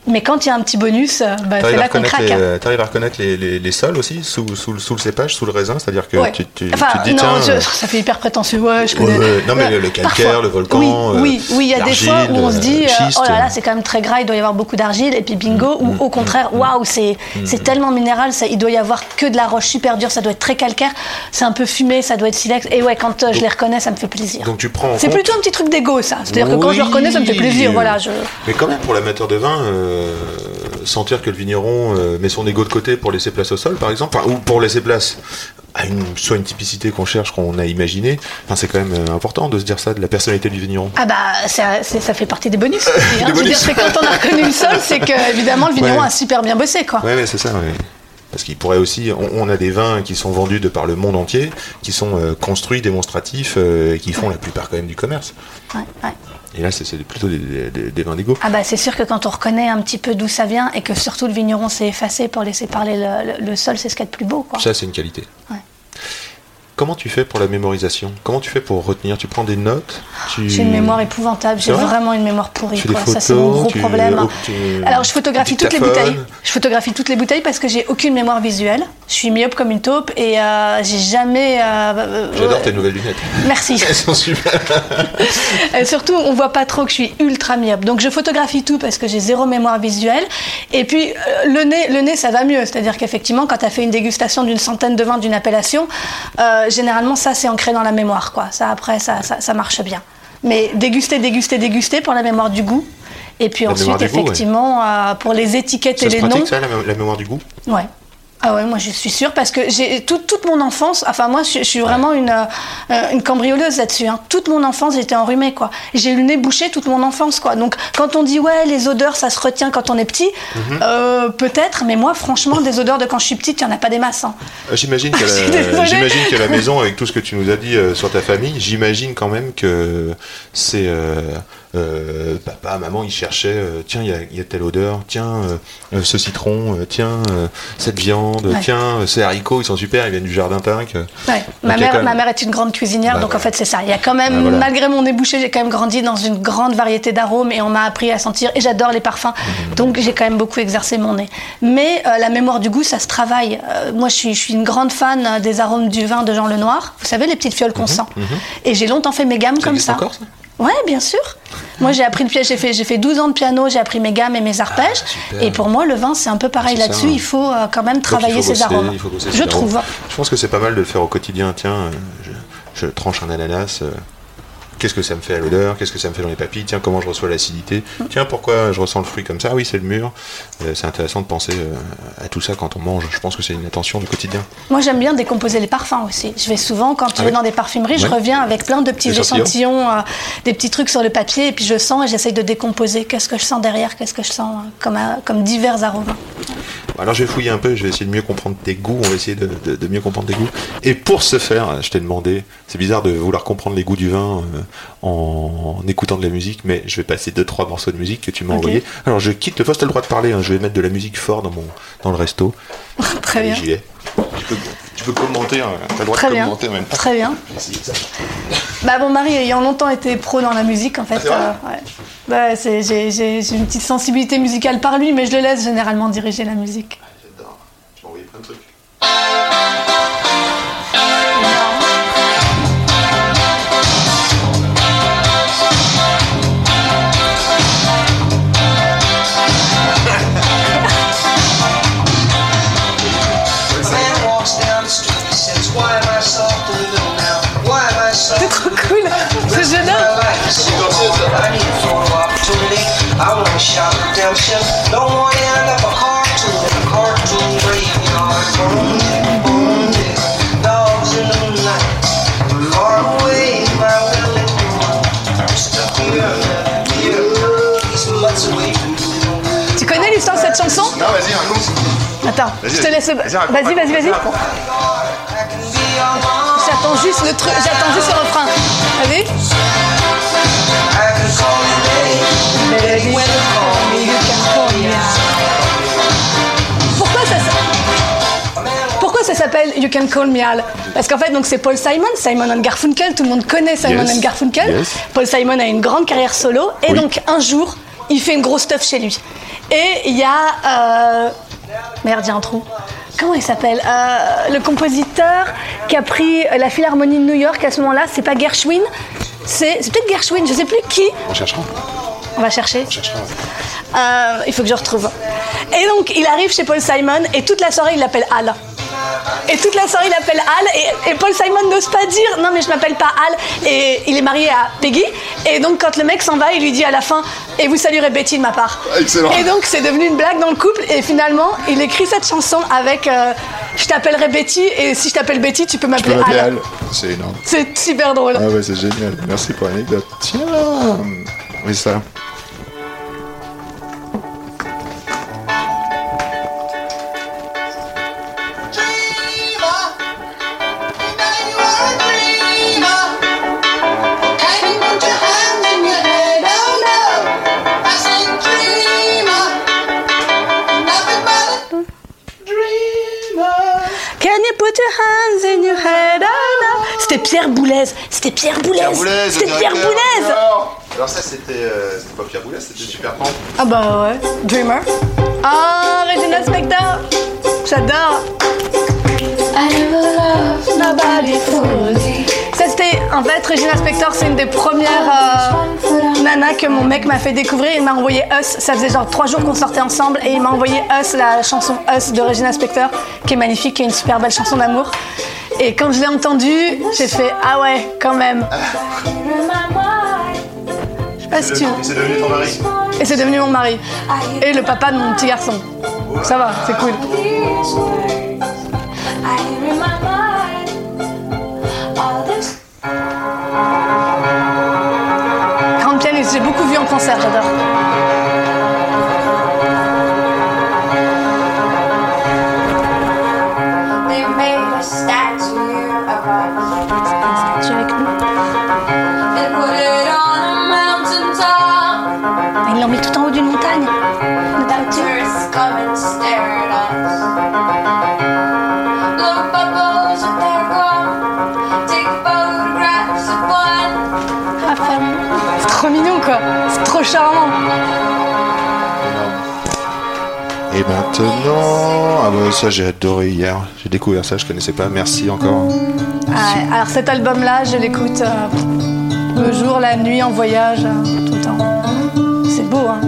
Mais quand il y a un petit bonus, euh, bah, c'est là qu'on craque. euh, t'arrives à reconnaître les, les- les sols aussi sous, sous, le- sous le cépage, sous le raisin, c'est-à-dire que Ouais. tu, tu- enfin, tu te dis non, tiens. je- euh, ça fait hyper prétentieux. Ouais, je connais. Non, mais le- le calcaire, Parfois. le volcan, Oui, oui, oui, il y a des fois où on se dit, oh là là, c'est quand même très gras, il doit y avoir beaucoup d'argile, et puis bingo, Mm, ou au contraire, waouh, c'est c'est tellement minéral, ça, il doit y avoir que de la roche super dure, ça doit être très calcaire, c'est un peu fumé, ça doit être silex. Et ouais, quand je les reconnais, ça me fait plaisir. Donc tu prends en C'est plutôt un petit truc d'ego, ça. C'est-à-dire que quand je le reconnais, ça me fait plaisir. Voilà, je... Mais quand même, pour l'amateur de vin, sentir que le vigneron euh, met son ego de côté pour laisser place au sol, par exemple, enfin, ou pour laisser place à une, soit une typicité qu'on cherche, qu'on a imaginé. Enfin, c'est quand même euh, important de se dire ça, de la personnalité du vigneron. Ah bah ça, fait partie des bonus. aussi, hein. Des Je veux bonus. dire, quand on a reconnu le sol, c'est que évidemment le vigneron Ouais. a super bien bossé quoi. Ouais, ouais, c'est ça. ouais. Parce qu'il pourrait aussi, on, on a des vins qui sont vendus de par le monde entier, qui sont euh, construits, démonstratifs, euh, et qui font la plupart quand même du commerce. Ouais, ouais. Et là, c'est plutôt des, des- des vins d'égo. Ah bah c'est sûr que quand on reconnaît un petit peu d'où ça vient et que surtout le vigneron s'est effacé pour laisser parler le, le- le sol, c'est ce qu'il y a de plus beau quoi. Ça, c'est une qualité. Ouais. Comment tu fais pour la mémorisation? Comment tu fais pour retenir? Tu prends des notes? Tu... J'ai une mémoire épouvantable, j'ai vrai? vraiment une mémoire pourrie. Tu fais des Quoi. photos, ça, c'est mon gros tu- problème. tu- Alors, je photographie toutes les bouteilles. Je photographie toutes les bouteilles parce que j'ai aucune mémoire visuelle. Je suis myope comme une taupe et euh, j'ai jamais. euh, euh, J'adore tes nouvelles lunettes. Merci. [laughs] Elles sont super. [laughs] Et surtout, on voit pas trop que je suis ultra myope. Donc, je photographie tout parce que j'ai zéro mémoire visuelle. Et puis, le nez, le nez, ça va mieux. C'est-à-dire qu'effectivement, quand tu as fait une dégustation d'une centaine de vins d'une appellation, euh, généralement, ça, c'est ancré dans la mémoire. Quoi. Ça, après, ça, ça, ça marche bien. Mais déguster, déguster, déguster pour la mémoire du goût. Et puis La ensuite, du goût, ouais. effectivement, euh, pour les étiquettes Ça et les noms. pratique, ça, la mémoire du goût? Ouais. Ah ouais, moi je suis sûre parce que j'ai toute, toute mon enfance, enfin moi je, je suis vraiment une, euh, une cambrioleuse là-dessus. hein. Toute mon enfance j'étais enrhumée quoi. J'ai eu le nez bouché toute mon enfance quoi. Donc quand on dit ouais les odeurs ça se retient quand on est petit, Mhm. euh, peut-être, mais moi franchement des odeurs de quand je suis petite il y en a pas des masses. hein. Euh, J'imagine qu'à [laughs] la, j'imagine qu'à la maison, avec tout ce que tu nous as dit sur ta famille, j'imagine quand même que c'est euh, papa, maman, ils cherchaient, euh, tiens, il y a, il y a telle odeur, tiens, euh, ce citron, tiens, cette viande, Ouais. tiens, ces haricots, ils sont super, ils viennent du jardin Tinc. Ouais. Donc, Ma, mère, même- ma mère est une grande cuisinière, Bah, donc en fait c'est ça. Il y a quand même, Bah, voilà. malgré mon nez bouché, j'ai quand même grandi dans une grande variété d'arômes et on m'a appris à sentir. Et j'adore les parfums, Mmh. donc j'ai quand même beaucoup exercé mon nez. Mais la mémoire du goût, ça se travaille. Moi, je suis, je suis une grande fan des arômes du vin de Jean Lenoir. Vous savez, les petites fioles qu'on sent. Et j'ai longtemps fait mes gammes Mmh, Ça comme ça. encore, ça? Ouais, bien sûr. Moi, j'ai appris le piège. J'ai fait, j'ai fait 12 ans de piano. J'ai appris mes gammes et mes arpèges. Ah, et pour moi, le vin, c'est un peu pareil là-dessus. Il faut euh, quand même travailler ses bosser, arômes. il faut bosser Je trouve. arômes. Je pense que c'est pas mal de le faire au quotidien. Tiens, euh, je, je tranche un ananas. euh, Qu'est-ce que ça me fait à l'odeur? Qu'est-ce que ça me fait dans les papilles? Tiens, comment je reçois l'acidité? Tiens, pourquoi je ressens le fruit comme ça? Oui, c'est le mur. Euh, c'est intéressant de penser euh, à tout ça quand on mange. Je pense que c'est une attention du quotidien. Moi, j'aime bien décomposer les parfums aussi. Je vais souvent, quand je Ah vais dans des parfumeries, je reviens avec plein de petits Des échantillons. euh, des petits trucs sur le papier, et puis je sens et j'essaye de décomposer. Qu'est-ce que je sens derrière? Qu'est-ce que je sens euh, comme, comme divers arômes? Alors je vais fouiller un peu, je vais essayer de mieux comprendre tes goûts, on va essayer de, de- de mieux comprendre tes goûts. Et pour ce faire, je t'ai demandé, c'est bizarre de vouloir comprendre les goûts du vin euh, en, écoutant de la musique, mais je vais passer deux trois morceaux de musique que tu m'as Ok. envoyés. Alors je quitte le poste, t'as le droit de parler, hein, je vais mettre de la musique fort dans mon dans le resto. [laughs] Très Allez, bien. j'y vais. Tu peux, tu peux commenter, hein, t'as le droit Très de bien. commenter en même temps. Très bien. Ça. Bah, mon mari ayant longtemps été pro dans la musique, en fait, Ah, euh, ouais. Bah, c'est- j'ai j'ai- j'ai une petite sensibilité musicale par lui, mais je le laisse généralement diriger la musique. Shout redemption. Don't want to end up a cartoon in a cartoon graveyard. Boom, tick, boom, tick. Dogs in the night. Far away, my willing one. Stuck here, here. He's months away from you. Tu connais l'histoire de cette chanson? Non, vas-y, raconte. Attends, Vas-y, je te laisse. vas-y, Vas-y, vas-y. J'attends juste le truc, j'attends juste le refrain. Vas-y. Baby. When Pourquoi ça s- Pourquoi ça s'appelle You Can Call Me Al? Parce qu'en fait, donc c'est Paul Simon, Simon and Garfunkel, tout le monde connaît Simon Yes. and Garfunkel. Yes. Paul Simon a une grande carrière solo et Oui. donc un jour, il fait une grosse stuff chez lui. Et il y a euh, merde, j'ai un trou. Comment il s'appelle? Euh, Le compositeur qui a pris la Philharmonie de New York à ce moment-là, c'est pas Gershwin, c'est c'est peut-être Gershwin, je sais plus qui. On cherchera. On va chercher. On cherchera. Euh, il faut que je retrouve. Et donc, il arrive chez Paul Simon et toute la soirée, il l'appelle Al. Et toute la soirée, il l'appelle Al. Et, et Paul Simon n'ose pas dire non, mais je m'appelle pas Al. Et il est marié à Peggy. Et donc, quand le mec s'en va, il lui dit à la fin Et vous saluerez Betty de ma part. Excellent. Et donc, c'est devenu une blague dans le couple. Et finalement, il écrit cette chanson avec. euh, je t'appellerai Betty et si je t'appelle Betty, tu peux Tu m'appeler peux m'appeler Al. Al. C'est énorme. C'est super drôle. Ah ouais, c'est génial. Merci pour l'anecdote. Tiens Oui, ça. C'était Pierre Boulez. C'était Pierre Boulez. C'était Pierre Boulez. Alors ça, c'était euh, c'était pas Pierre Boulez, c'était Super Pan. Ah bah ouais. Dreamer. Ah, Regina Spector. J'adore. Ça c'était, en fait, Regina Spector, c'est une des premières euh, nanas que mon mec m'a fait découvrir. Il m'a envoyé Us. Ça faisait genre trois jours qu'on sortait ensemble et il m'a envoyé Us, la chanson Us de Regina Spector, qui est magnifique, qui est une super belle chanson d'amour. Et quand je l'ai entendue, j'ai fait ah ouais, quand même. Je sais pas si tu. C'est devenu ton mari Et c'est devenu mon mari. Et le papa de mon petit garçon. Ça va, c'est cool. Maintenant, ah bah ça j'ai adoré hier. J'ai découvert ça, je connaissais pas. Merci encore. Ouais, alors cet album-là, je l'écoute euh, le jour, la nuit, en voyage, euh, tout le temps. C'est beau, hein.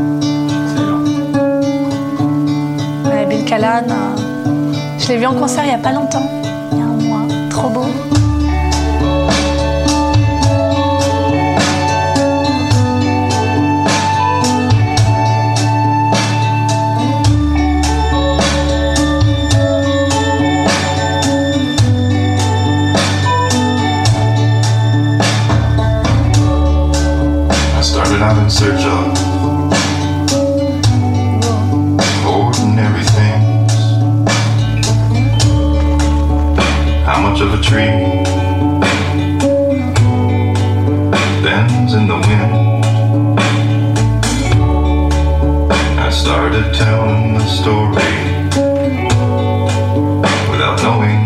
Ouais, Bill Callan, euh, je l'ai vu en concert il y a pas longtemps, started telling the story without knowing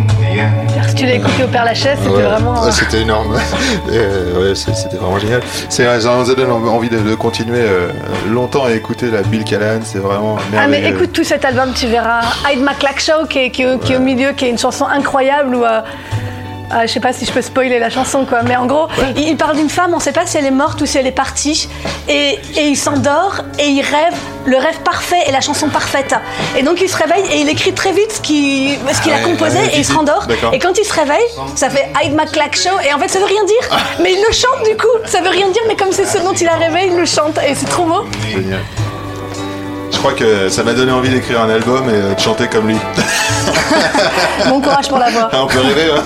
tu l'as écouté au Père Lachaise, c'était Ouais, vraiment. ouais, c'était énorme. [laughs] Euh, ouais, c'était vraiment génial. C'est ça nous donne envie de, de continuer euh, longtemps à écouter la Bill Callan. C'est vraiment Ah mais merveilleux. écoute tout cet album, tu verras Hide My Clack Show qui est, qui est- qui est au milieu, qui est une chanson incroyable où euh, euh, je sais pas si je peux spoiler la chanson quoi, mais en gros il, il parle d'une femme, on sait pas si elle est morte ou si elle est partie, et, et il s'endort et il rêve le rêve parfait et la chanson parfaite. Et donc il se réveille et il écrit très vite ce qu'il Ah a ouais, composé ouais, et il se rendort. Et quand il se réveille, ça fait Hide My Clack Show et en fait ça veut rien dire, mais il le chante du coup. Ça veut rien dire, mais comme c'est ce dont il a rêvé, il le chante et c'est trop beau. Génial. Je crois que ça m'a donné envie d'écrire un album et euh, de chanter comme lui. [laughs] Bon courage pour la voix. Ah, on peut rêver, hein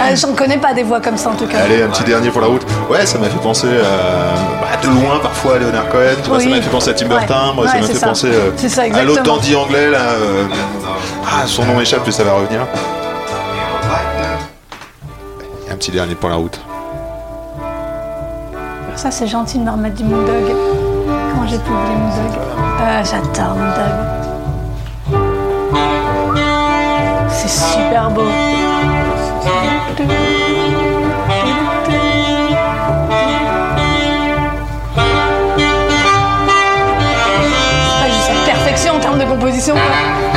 Ah, J'en connais pas des voix comme ça en tout cas. Allez, un petit dernier pour la route. Ouais, ça m'a fait penser à, bah, de loin parfois à Leonard Cohen. Tu vois, Oui. ça m'a fait penser à Tim Ouais. Burton. Ça m'a fait ça. penser euh, ça, à l'autre dandy anglais là. euh, Ah, son nom m'échappe, mais ça va revenir. Un petit dernier pour la route. Ça c'est gentil de me remettre du Moondog. J'ai pu oublier euh, J'adore Moondog. C'est super beau. C'est pas juste la perfection en termes de composition. quoi.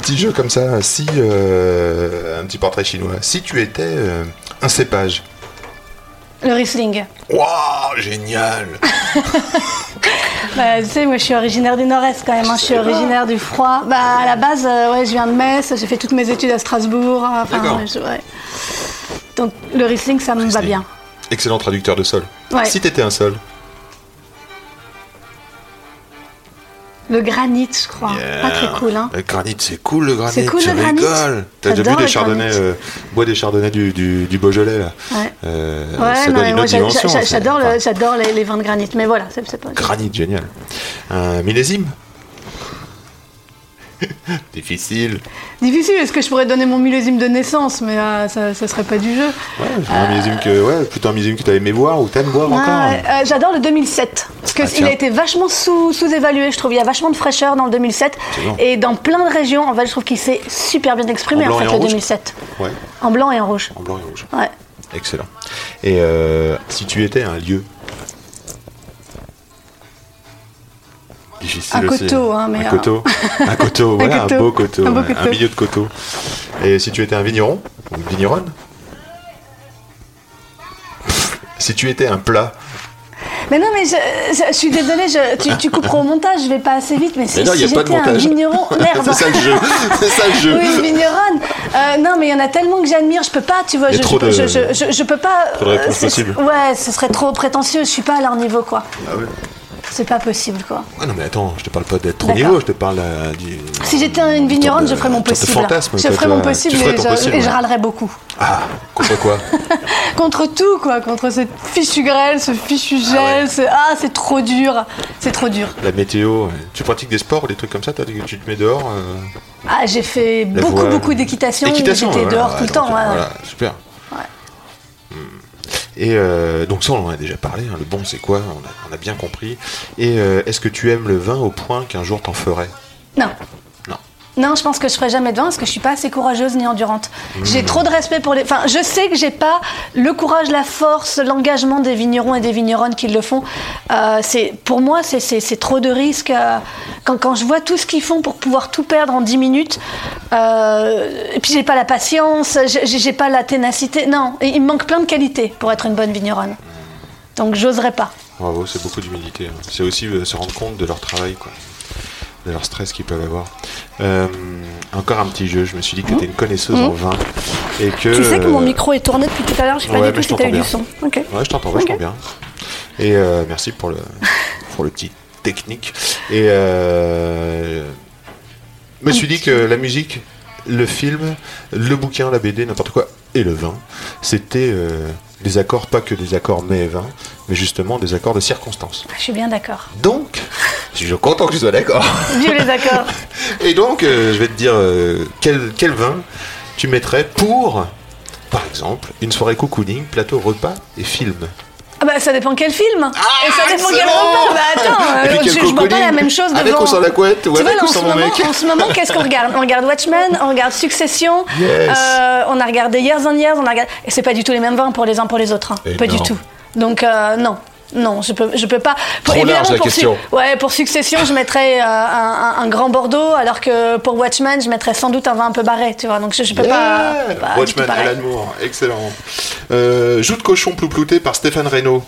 Petit jeu comme ça, si euh, un petit portrait chinois, si tu étais euh, un cépage. Le Riesling. Waouh, génial. [laughs] Bah, tu sais, moi je suis originaire du Nord-Est quand même, hein. je suis originaire du froid. Bah, à la base, euh, ouais, je viens de Metz, j'ai fait toutes mes études à Strasbourg. Enfin, ouais, je- ouais. Donc le Riesling, ça me va bien. Excellent traducteur de sol. Ouais. Si t'étais un sol. Le granit, je crois. Yeah. Pas très cool, hein. Le granit, c'est cool le granit. C'est cool, je le granit. rigole. T'as déjà bu des chardonnays, euh, bois des chardonnays du, du, du Beaujolais là. Ouais. Euh, Ouais, ça non, donne mais une moi autre dimension. j'adore enfin, le- j'adore les, les vins de granit. Mais voilà, c'est c'est pas. Granit, génial. Un millésime? [laughs] Difficile. Difficile, est-ce que je pourrais donner mon millésime de naissance Mais euh, ça, ça serait pas du jeu. Ouais, un millésime que, ouais, plutôt un millésime que t'as aimé boire ou t'aimes boire encore. Ah, euh, J'adore le 2007 parce que Ah, il a été vachement sous, sous-évalué, je trouve. Il y a vachement de fraîcheur dans le 2007 C'est bon. et dans plein de régions. En fait, je trouve qu'il s'est super bien exprimé En en fait en le rouge 2007. Ouais, En blanc et en rouge. en blanc et rouge. Ouais. Excellent. Et euh, si tu étais un lieu Difficile [laughs] Un aussi. coteau, hein, mais, un euh, coteau, un coteau, un, coteau. beau coteau, Un beau ouais, coteau. milieu de coteau. Et si tu étais un vigneron ou une vigneronne Si tu étais un plat, Mais non, mais je, je- je suis désolée, je- tu, tu couperas au montage, je vais pas assez vite. Mais si, Mais non, si j'étais un vigneron, [laughs] merde. c'est ça le jeu, c'est ça le jeu. Oui, vigneronne. Euh, non, mais il y en a tellement que j'admire, je peux pas, tu vois. Je, trop de- peux pas. Trop de réponses c'est- possibles. Ouais, ce serait trop prétentieux. Je suis pas à leur niveau, quoi. Ah ouais. C'est pas possible, quoi. Ah non mais attends, je te parle pas d'être trop niveau, je te parle euh, du... Si j'étais une vigneronne, je ferais mon possible. fantasme, je ferais mon possible, et, je, possible, et je ouais. râlerais beaucoup. Ah, contre quoi [laughs] Contre tout, quoi. Contre cette fichue grêle, ce fichu gel. ouais. ce- Ah, c'est trop dur. C'est trop dur. La météo, tu pratiques des sports ou des trucs comme ça, tu te mets dehors euh, Ah, j'ai fait la beaucoup, beaucoup d'équitation. Équitation, J'étais voilà, dehors tout le temps. Voilà, ouais. super. Hmm. Et euh, donc ça, on en a déjà parlé, hein, le bon c'est quoi, on a, bien compris. Et euh, est-ce que tu aimes le vin au point qu'un jour t'en ferais? Non. Non. Je pense que je ferai jamais de vin parce que je suis pas assez courageuse ni endurante. J'ai trop de respect pour les. Enfin, je sais que j'ai pas le courage, la force, l'engagement des vignerons et des vigneronnes qui le font. Euh, c'est pour moi, c'est- trop de risques. euh, quand, quand je vois tout ce qu'ils font pour pouvoir tout perdre en 10 minutes, euh, et puis j'ai pas la patience, j'ai pas la ténacité. Non, il me manque plein de qualités pour être une bonne vigneronne. Donc j'oserais pas. Bravo, c'est beaucoup d'humilité. C'est aussi se rendre compte de leur travail, quoi. De leur stress qu'ils peuvent avoir. Euh, encore un petit jeu, je me suis dit que tu étais une connaisseuse en vin. Et que, Mmh. Tu sais que mon euh, micro est tourné depuis tout à l'heure, je sais ouais, pas tout si t'as eu t'entends du son. Ouais, je t'entends vachement Ok. bien. Et euh, merci pour le, pour le petit technique. Et euh, je me suis dit que la musique, le film, le bouquin, la BD, n'importe quoi, et le vin, c'était des accords, pas que des accords mais et vin, mais justement des accords de circonstance. Je suis bien d'accord. Donc, [laughs] je suis content que tu sois d'accord. Vieux les accords. [laughs] Et donc, euh, je vais te dire euh, quel, quel vin tu mettrais pour, par exemple, une soirée cocooning, plateau repas et film. Ah bah ça dépend quel film. Et ça dépend quel repas. Bah attends, Ah, euh, je, je bois pas la même chose devant... Avec ou sans la couette. Ou Tu vois, avec ou en, sans ce mon moment, mec. en ce moment, qu'est-ce qu'on regarde? On regarde Watchmen, on regarde Succession, Yes. euh, on a regardé Years and Years, on a regardé... Et c'est pas du tout les mêmes vins pour les uns pour les autres, hein. Pas du tout. Donc euh, non. Non, je peux, je peux pas. Pour, Trop large, évidemment, la pour question. ouais, pour Succession, je mettrais euh, un, un- un grand Bordeaux, alors que pour Watchmen, je mettrais sans doute un vin un peu barré, tu vois. Donc je, je peux pas. Yeah pareil. Alan Moore, excellent. Euh, joue de cochon plouplouté par Stéphane Reynaud.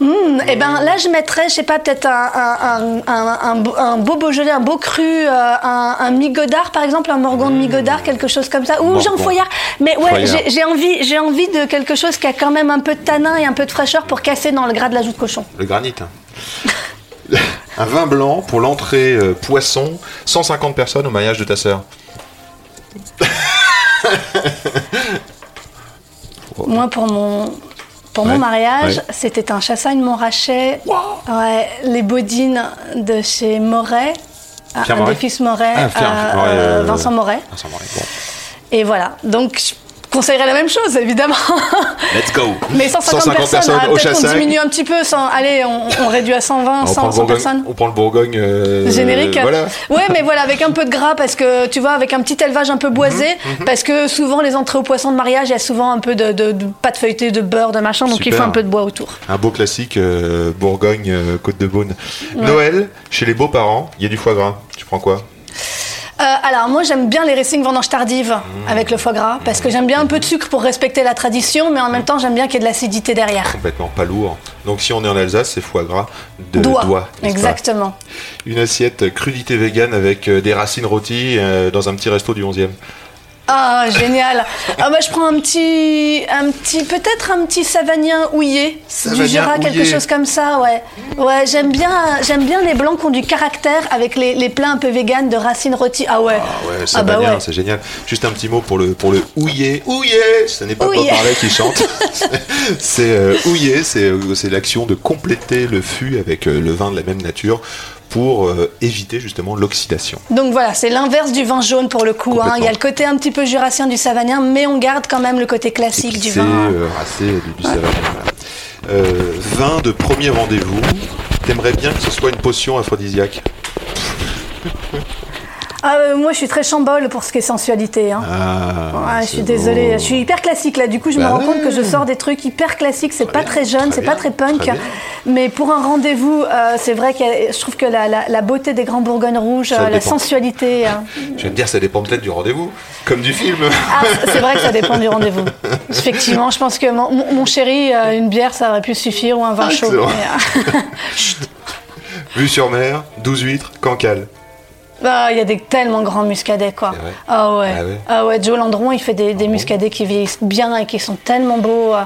Hmm, Eh ben là, je mettrais, je sais pas, peut-être un, un, un, un, un beau- Beaujolais, un beau cru, euh, un, Migodard par exemple, un Morgon de Migodard, quelque chose comme ça, ou Morgon. Jean Foyard. Mais ouais, j'ai envie, j'ai envie de quelque chose qui a quand même un peu de tanin et un peu de fraîcheur pour casser dans le gras de la joue de cochon. Le granit. hein. [laughs] un vin blanc pour l'entrée euh, poisson, 150 personnes au mariage de ta sœur. Moi, pour mon pour Ouais, mon mariage, ouais. c'était un chassagne Montrachet, ouais, les bodines de chez Moret, un- des fils Moret, Ah, Pierre euh, Moret, euh, Vincent Moret. Vincent Moret, bon. Et voilà. Donc, je- conseillerais la même chose, évidemment. [laughs] Let's go Mais 150, personnes, ah, au peut-être qu'on diminue un petit peu. Allez, on, on réduit à 120, on, 100, prend le 100 Bourgogne, personnes. on prend le Bourgogne euh, Générique. Voilà. Ouais, mais voilà, avec un peu de gras, parce que tu vois, avec un petit élevage un peu boisé, Mhm, parce que souvent les entrées aux poissons de mariage, il y a souvent un peu de, de, de pâte feuilletée, de beurre, de machin, donc il faut un peu de bois autour. Un beau classique, euh, Bourgogne, euh, Côte de Beaune. Noël, chez les beaux-parents, il y a du foie gras. Tu prends quoi? Euh, alors moi j'aime bien les racing vendanges tardives Mmh. avec le foie gras parce que j'aime bien un peu de sucre pour respecter la tradition mais en même temps j'aime bien qu'il y ait de l'acidité derrière. Complètement pas lourd. Donc si on est en Alsace, c'est foie gras de Doigt, exactement. Une assiette crudité vegan avec euh, des racines rôties euh, dans un petit resto du 11e. Ah génial. Ah bah je prends un petit un petit peut-être un petit savagnin houillé du Jura quelque houillé. chose comme ça ouais. Ouais, j'aime bien j'aime bien les blancs qui ont du caractère avec les, les plats un peu vegan de racines rôties. Ah ouais. Ah ouais, c'est Ah bah ouais. c'est génial. Juste un petit mot pour le pour le houillé. Houillé, ce n'est pas. Bob Marley qui chante. [laughs] c'est euh, houillé, c'est euh, c'est l'action de compléter le fût avec euh, le vin de la même nature pour euh, éviter justement l'oxydation. Donc voilà, c'est l'inverse du vin jaune pour le coup. hein. Il y a le côté un petit peu jurassien du savagnin, mais on garde quand même le côté classique du vin. euh, racé, du, du voilà. Euh, vin de premier rendez-vous. T'aimerais bien que ce soit une potion aphrodisiaque? Ah, euh, moi, je suis très chambole pour ce qui est sensualité. hein. Ah, Ouais, je suis désolée, beau. je suis hyper classique là. Du coup, je me Bah rends compte que je sors des trucs hyper classiques. C'est pas bien, très jeune, c'est pas très punk. très. Mais pour un rendez-vous, euh, c'est vrai que je trouve que la, la- la beauté des grands bourgognes rouges, euh, la sensualité. Je vais te dire, ça dépend peut-être du rendez-vous, comme du film. Ah, c'est vrai que ça dépend du rendez-vous. [laughs] Effectivement, je pense que mon, mon- chéri, une bière, ça aurait pu suffire ou un vin Ah, chaud. [laughs] Vue sur mer, 12 huîtres, Cancale. Bah, Il y a des tellement grands muscadets, quoi. Ah ouais. Ah ouais. Ah ouais, Joe Landron, il fait des, des muscadets qui vieillissent bien et qui sont tellement beaux. euh,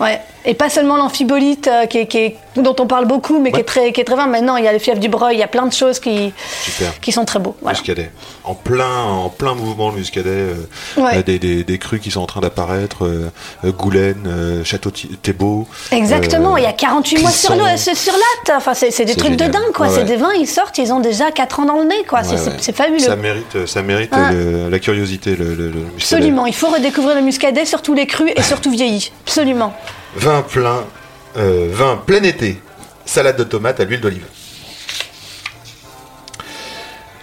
Ouais. Et pas seulement l'amphibolite, euh, qui qui dont on parle beaucoup, mais qui, est très, qui est très fin. Maintenant, il y a le fief du Breuil, il y a plein de choses qui, Super. qui sont très beaux. Voilà. Muscadet. En plein, en plein mouvement, le Muscadet. euh, Ouais. euh, des, des, des crus qui sont en train d'apparaître. euh, euh, Goulaine, Château Thébault. Exactement, il y a 48 mois sur, Clisson. le, c'est sur latte. Enfin, c'est des trucs de dingue, quoi. Ouais, c'est des vins, ils sortent, ils ont déjà 4 ans dans le nez, quoi. C'est- fabuleux. Ça mérite, ça mérite le- la curiosité, le, le, le Muscadet. Absolument, il faut redécouvrir le muscadet, surtout les crus et surtout vieillis. Absolument. Vin plein, euh, vin plein été, salade de tomates à l'huile d'olive.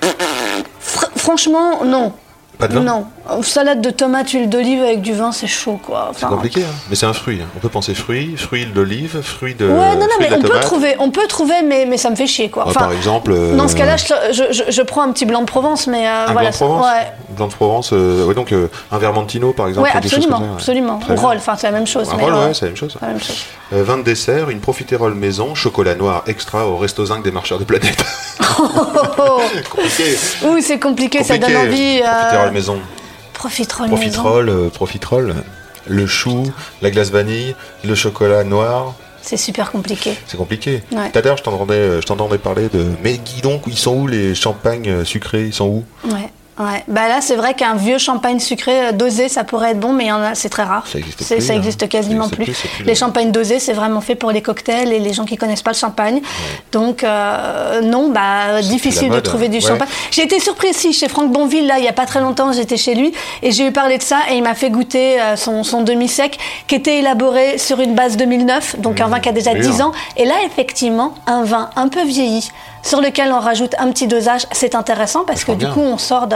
Fr- franchement, non. Pas de vin Non. Euh, Salade de tomates, huile d'olive avec du vin, c'est chaud, quoi. C'est Enfin, compliqué, hein. mais c'est un fruit. hein. On peut penser fruits, fruits d'olive, fruits de. Ouais, non, non, mais de la on peut tomate. trouver, on peut trouver, mais, mais ça me fait chier, quoi. Enfin, par exemple. euh, dans ce cas-là, je, je, je- je prends un petit blanc de Provence, mais euh, Un voilà. blanc de Provence Ouais, Blanc de Provence, euh, ouais, donc euh, un Vermentino par exemple. chose absolument, ça, ouais. absolument. Très roll, enfin, c'est la même chose. Un mais, roll, ouais, c'est la même chose. la même chose. Euh, vin de dessert, une profiterole maison, chocolat noir extra au resto zinc des marcheurs de planète. Oh, [laughs] oh. compliqué. Ouh, c'est compliqué, ça donne envie. euh, Profiterole maison. Profiterole maison. Profiterole, euh, profiterole. Le chou, la glace vanille, le chocolat noir. C'est super compliqué. C'est compliqué. Ouais. Tout à l'heure, je t'entendais, parler de. Mais Guy donc, ils sont où les champagnes sucrés Ils sont où? Ouais. Ouais. Bah là, c'est vrai qu'un vieux champagne sucré euh, dosé, ça pourrait être bon, mais il y en a, c'est très rare. Ça existe plus, Ça hein. existe quasiment Ça existe plus. plus, c'est plus les le- champagnes dosés, c'est vraiment fait pour les cocktails et les gens qui connaissent pas le champagne. Donc euh, non, bah difficile de trouver du ouais. champagne. J'ai été surprise si chez Franck Bonville là, il y a pas très longtemps, j'étais chez lui et j'ai eu parlé de ça et il m'a fait goûter euh, son, son demi-sec qui était élaboré sur une base 2009, donc un vin qui a déjà bien. 10 ans. Et là, effectivement, un vin un peu vieilli sur lequel on rajoute un petit dosage, c'est intéressant parce que du coup, on sort de.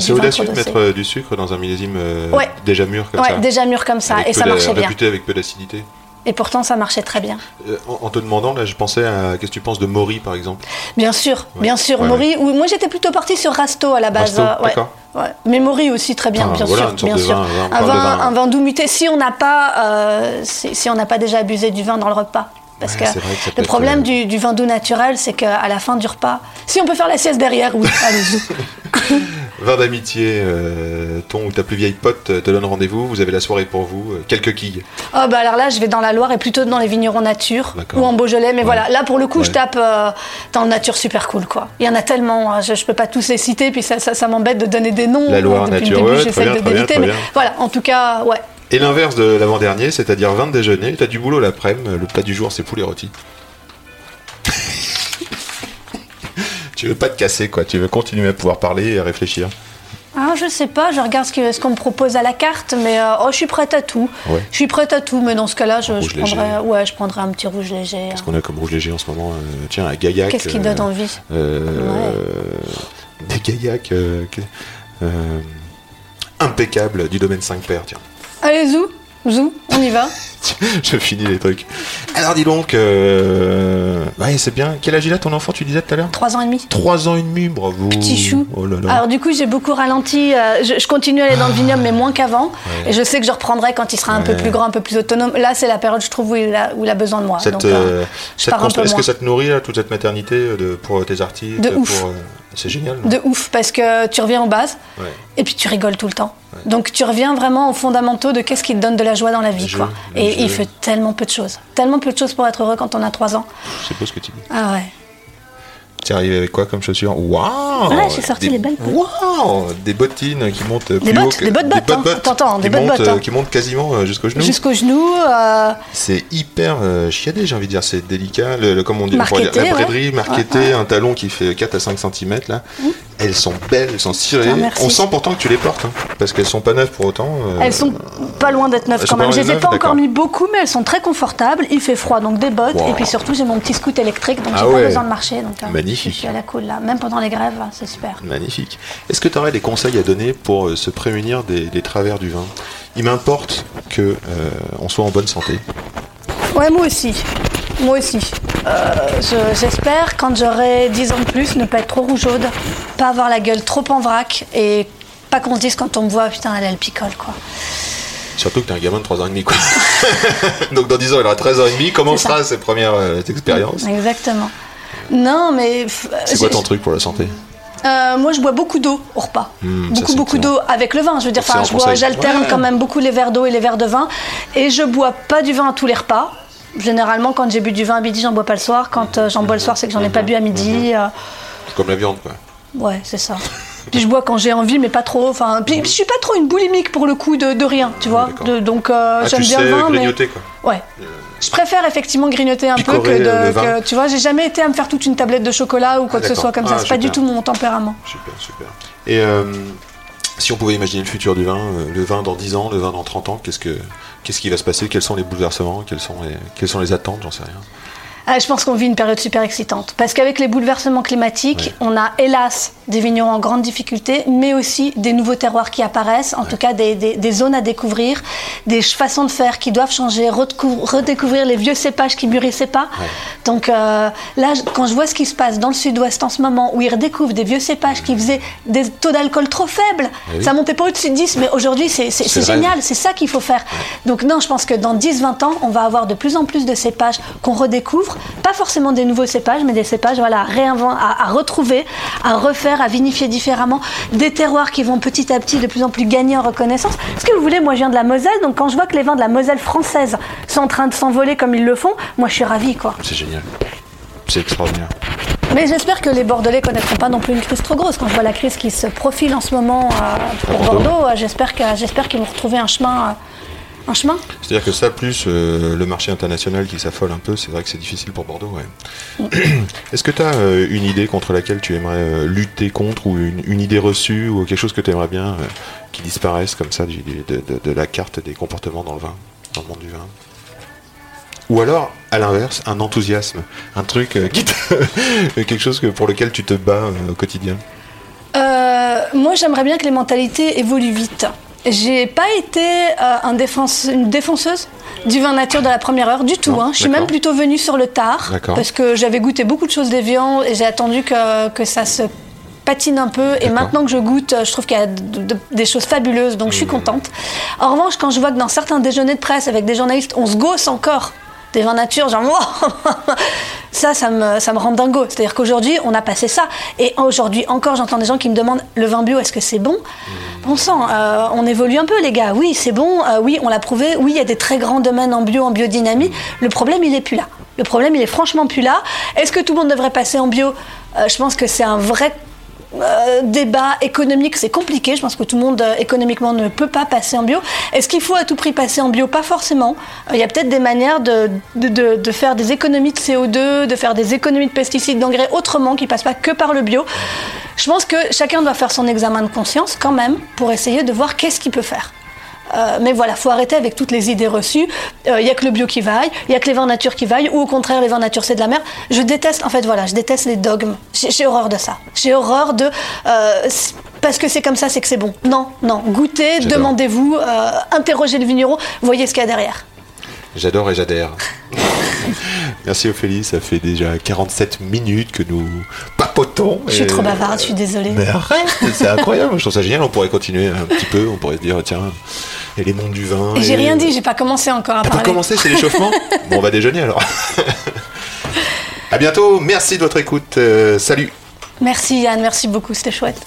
C'est audacieux de mettre euh, du sucre dans un millésime euh, Ouais. déjà mûr comme Ouais, ça. déjà mûr comme ça, Avec et ça marchait bien. réputé avec peu d'acidité. Et pourtant, ça marchait très bien. Euh, en, te demandant, là, je pensais à. Qu'est-ce que tu penses de Maury, par exemple? Bien sûr, bien sûr. ouais, Maury, ou- moi j'étais plutôt partie sur Rasto à la base. Rasto. Ouais. Mais Maury aussi très bien, bien voilà, sûr, bien sûr. vin, un vin, vin. un vin doux muté. Si on n'a pas, euh, si, si on n'a pas déjà abusé du vin dans le repas. Parce Ouais, que, le problème euh, du, du vin doux naturel, c'est qu'à la fin du repas, si on peut faire la sieste derrière, oui, [laughs] allez-y. [laughs] Vin d'amitié, euh, ton ou ta plus vieille pote te donne rendez-vous, vous avez la soirée pour vous, euh, quelques quilles. Oh bah alors là, je vais dans la Loire et plutôt dans les vignerons nature ou en Beaujolais. Mais voilà, là pour le coup, je tape euh, dans le nature super cool quoi. Il y en a tellement, hein, je, je peux pas tous les citer, puis ça, ça, ça m'embête de donner des noms. La Loire Depuis nature, ouais, j'essaie très bien, de très bien, d'éviter, très mais bien. voilà. En tout cas, ouais. Et l'inverse de l'avant-dernier, c'est-à-dire vin de déjeuner, t'as du boulot l'après-midi, le plat du jour c'est poulet rôti. [laughs] tu veux pas te casser quoi, tu veux continuer à pouvoir parler et à réfléchir. Ah, je sais pas, je regarde ce qu'on me propose à la carte, mais euh, oh, je suis prête à tout. Ouais. Je suis prête à tout, mais dans ce cas-là, je, prendrais, ouais, je prendrais un petit rouge léger. Qu'est-ce qu'on a comme rouge léger en ce moment euh, Tiens, un gaillac. Qu'est-ce qui euh, donne envie euh, Des gaillacs impeccables du domaine 5 paires, tiens. Allez, zou, zou, on y va. [laughs] Je finis les trucs. Alors dis donc, euh, ouais, c'est bien. Quel âge il a ton enfant, tu disais tout à l'heure? Trois ans et demi. 3 ans et demi, bravo. Petit chou. Oh là là. Alors du coup, j'ai beaucoup ralenti. euh, je, je continue à aller dans le vignoble, mais moins qu'avant. Et je sais que je reprendrai quand il sera un peu plus grand, un peu plus autonome. Là, c'est la période, je trouve, où il a, où il a besoin de moi. Cette, Donc, euh, euh, je cette pars un constru- peu Est-ce que ça te nourrit là, toute cette maternité euh, de, pour tes articles De ouf. C'est génial. non? De ouf, parce que tu reviens aux bases Ouais. et puis tu rigoles tout le temps. Donc tu reviens vraiment aux fondamentaux de qu'est-ce qui te donne de la joie dans la vie. quoi. Et. Il fait tellement peu de choses. Tellement peu de choses pour être heureux quand on a 3 ans. C'est beau ce que tu dis. Ah ouais. T'es arrivé avec quoi comme chaussures Waouh Ouais, j'ai sorti Des- les belles bottes. Waouh Des bottines qui montent plus Des bottes, haut que- des bottes bottes, hein. T'entends, qui des bottes montent, bottes, euh, hein. Qui montent quasiment euh, jusqu'au genou. Jusqu'aux genoux. euh, C'est hyper euh, chiadé, j'ai envie de dire. C'est délicat. Le, le- comme on dit, on pourrait dire, la ouais. braiderie, marqueté, un talon qui fait 4 à 5 cm là. Elles sont belles, elles sont cirées. Ah, on sent pourtant que tu les portes, hein, parce qu'elles sont pas neuves pour autant. euh, Elles sont pas loin d'être neuves elles quand même. Je les ai pas encore mis beaucoup, mais elles sont très confortables. Il fait froid, donc des bottes. Et puis surtout, j'ai mon petit scoot électrique, donc Ah j'ai ouais. pas besoin de marcher. Magnifique. Je suis à la cool là. Même pendant les grèves, c'est super. Magnifique. Est-ce que tu aurais des conseils à donner pour euh, se prémunir des, des travers du vin? Il m'importe que euh, on soit en bonne santé. Ouais, moi aussi. Moi aussi. Euh, je- J'espère, quand j'aurai 10 ans de plus, ne pas être trop rougeaude, pas avoir la gueule trop en vrac et pas qu'on se dise quand on me voit, putain, elle, elle picole, quoi. Surtout que t'es un gamin de 3 ans et demi. Quoi. [laughs] Donc dans 10 ans, il aura 13 ans et demi. Comment sera ses premières euh, expériences? Exactement. Non, mais. C'est quoi ton truc pour la santé Euh, moi, je bois beaucoup d'eau au repas. Hmm, beaucoup, beaucoup d'eau avec le vin. Je veux dire, enfin, j'alterne Ouais. quand même beaucoup les verres d'eau et les verres de vin. Et je bois pas du vin à tous les repas. Généralement, quand j'ai bu du vin à midi, j'en bois pas le soir. Quand euh, j'en bois le soir, c'est que j'en ai pas bu à midi. euh, C'est comme la viande, quoi. ouais, c'est ça. Puis je bois quand j'ai envie, mais pas trop. Enfin, puis je suis pas trop une boulimique pour le coup de, de rien, tu vois. De- donc euh, Ah, j'aime bien sais le vin, mais grignoter, quoi. ouais. Je préfère effectivement grignoter un peu que euh, de. que- tu vois, j'ai jamais été à me faire toute une tablette de chocolat ou quoi que ce soit comme ça. Ah, C'est pas du tout mon tempérament. Super, super. Et euh, si on pouvait imaginer le futur du vin, euh, le vin dans 10 ans, le vin dans 30 ans, qu'est-ce, que, qu'est-ce qui va se passer? Quels sont les bouleversements? Quelles sont les, quelles sont les attentes? J'en sais rien. Ah, je pense qu'on vit une période super excitante. Parce qu'avec les bouleversements climatiques, on a hélas des vignerons en grande difficulté, mais aussi des nouveaux terroirs qui apparaissent, en tout cas des, des- des zones à découvrir, des façons de faire qui doivent changer, redécou- redécouvrir les vieux cépages qui mûrissaient pas. Donc euh, là, quand je vois ce qui se passe dans le sud-ouest en ce moment, où ils redécouvrent des vieux cépages qui faisaient des taux d'alcool trop faibles, Eh oui. ça montait pas au-dessus de 10, mais aujourd'hui c'est génial, c'est ça qu'il faut faire. Donc non, je pense que dans 10-20 ans, on va avoir de plus en plus de cépages qu'on redécouvre, pas forcément des nouveaux cépages, mais des cépages voilà, à, à, retrouver, à refaire, à vinifier différemment, des terroirs qui vont petit à petit de plus en plus gagner en reconnaissance. Ce que vous voulez, moi je viens de la Moselle, donc quand je vois que les vins de la Moselle française sont en train de s'envoler comme ils le font, moi je suis ravie quoi. C'est génial. C'est extraordinaire. Mais j'espère que les Bordelais connaîtront pas non plus une crise trop grosse. Quand je vois la crise qui se profile en ce moment euh, pour Bordeaux. Bordeaux, euh, j'espère qu'ils vont retrouver un chemin. euh, un chemin C'est-à-dire que ça, plus euh, le marché international qui s'affole un peu, c'est vrai que c'est difficile pour Bordeaux. Ouais. Est-ce que tu as une idée contre laquelle tu aimerais euh, lutter contre, ou une, une idée reçue, ou quelque chose que tu aimerais bien euh, qui disparaisse comme ça du- de, de- de la carte des comportements dans le vin, dans le monde du vin? Ou alors, à l'inverse, un enthousiasme, un truc euh, qui te- [laughs] quelque chose que, pour lequel tu te bats euh, au quotidien? Euh, moi, j'aimerais bien que les mentalités évoluent vite. J'ai pas été euh, un défense- une défonceuse du vin nature de la première heure du tout. Non, hein. Je suis même plutôt venue sur le tard parce que j'avais goûté beaucoup de choses déviantes et j'ai attendu que, que ça se patine un peu. Et maintenant que je goûte, je trouve qu'il y a de- de- des choses fabuleuses, donc je suis contente. En revanche, quand je vois que dans certains déjeuners de presse avec des journalistes, on se gausse encore des vins nature, genre Wow [laughs] ça, ça me, ça me rend dingo. C'est-à-dire qu'aujourd'hui, on a passé ça. Et aujourd'hui encore, j'entends des gens qui me demandent le vin bio, est-ce que c'est bon? Bon sang, euh, on évolue un peu, les gars. Oui, c'est bon. euh, oui, on l'a prouvé. Oui, il y a des très grands domaines en bio, en biodynamie. Le problème, il est plus là. Le problème, il est franchement plus là. Est-ce que tout le monde devrait passer en bio? Euh, Je pense que c'est un vrai euh, débat économique, c'est compliqué. Je pense que tout le monde euh, économiquement ne peut pas passer en bio. Est-ce qu'il faut à tout prix passer en bio? Pas forcément. Euh, Il y a peut-être des manières de, de, de- faire des économies de CO2, de faire des économies de pesticides, d'engrais autrement, qui passent pas que par le bio. Je pense que chacun doit faire son examen de conscience quand même pour essayer de voir qu'est-ce qu'il peut faire. Euh, mais voilà, faut arrêter avec toutes les idées reçues. Il n'y a que le bio qui vaille, il y a que les vins nature qui vaillent, ou au contraire les vins nature c'est de la merde. Je déteste, en fait voilà, je déteste les dogmes. J'ai horreur de ça. J'ai horreur de euh, parce que c'est comme ça, c'est que c'est bon. Non, non, goûtez, demandez-vous, euh, interrogez le vigneron, voyez ce qu'il y a derrière. J'adore et j'adhère. [laughs] Merci Ophélie, ça fait déjà 47 minutes que nous papotons. Je suis et- trop bavarde, je suis désolée. Mais arrête, c'est incroyable, je trouve ça génial, on pourrait continuer un petit peu, on pourrait se dire, tiens, et les mondes du vin. Et J'ai et- rien dit, j'ai pas commencé encore à Pour parler. commencer, c'est l'échauffement [laughs] Bon, on va déjeuner alors. [laughs] à bientôt, merci de votre écoute, euh, salut Merci Yann, merci beaucoup, c'était chouette.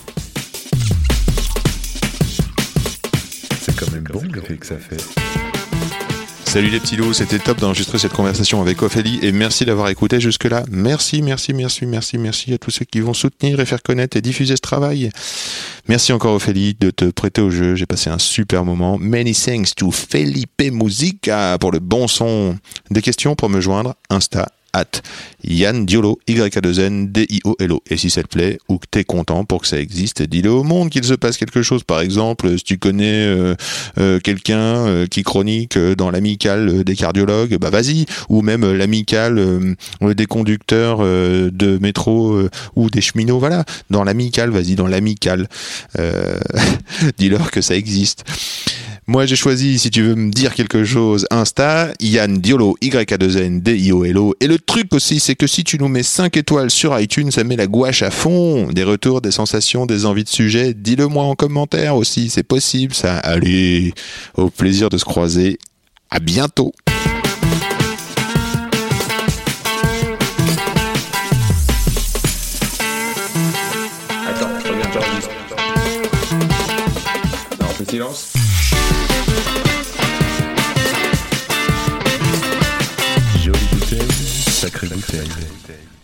C'est quand même bon l'effet que ça fait. Salut les petits loups, c'était top d'enregistrer cette conversation avec Ophélie et merci d'avoir écouté jusque-là. Merci, merci, merci, merci, merci à tous ceux qui vont soutenir et faire connaître et diffuser ce travail. Merci encore Ophélie de te prêter au jeu, j'ai passé un super moment. Many thanks to Felipe Musica pour le bon son. Des questions pour me joindre, Insta at Yann Diolo, Y-A-2-N, D-I-O-L-O. Et si ça te plaît, ou que t'es content pour que ça existe, dis-le au monde qu'il se passe quelque chose. Par exemple, si tu connais euh, euh, quelqu'un euh, qui chronique dans l'amicale des cardiologues, bah vas-y. Ou même l'amicale des conducteurs de métro ou des cheminots, voilà. Dans l'amicale, vas-y, dans l'amicale. [laughs] Dis-leur que ça existe. Moi, j'ai choisi, si tu veux me dire quelque chose, Insta, Yann Diolo, Y-A-2-N, D-I-O-L-O. Et le truc aussi, c'est que si tu nous mets 5 étoiles sur iTunes, ça met la gouache à fond. Des retours, des sensations, des envies de sujet. Dis-le moi en commentaire aussi, c'est possible ça. Allez, au plaisir de se croiser. À bientôt. Attends. Non, silence. Jolie bouteille, sacrée bouteille.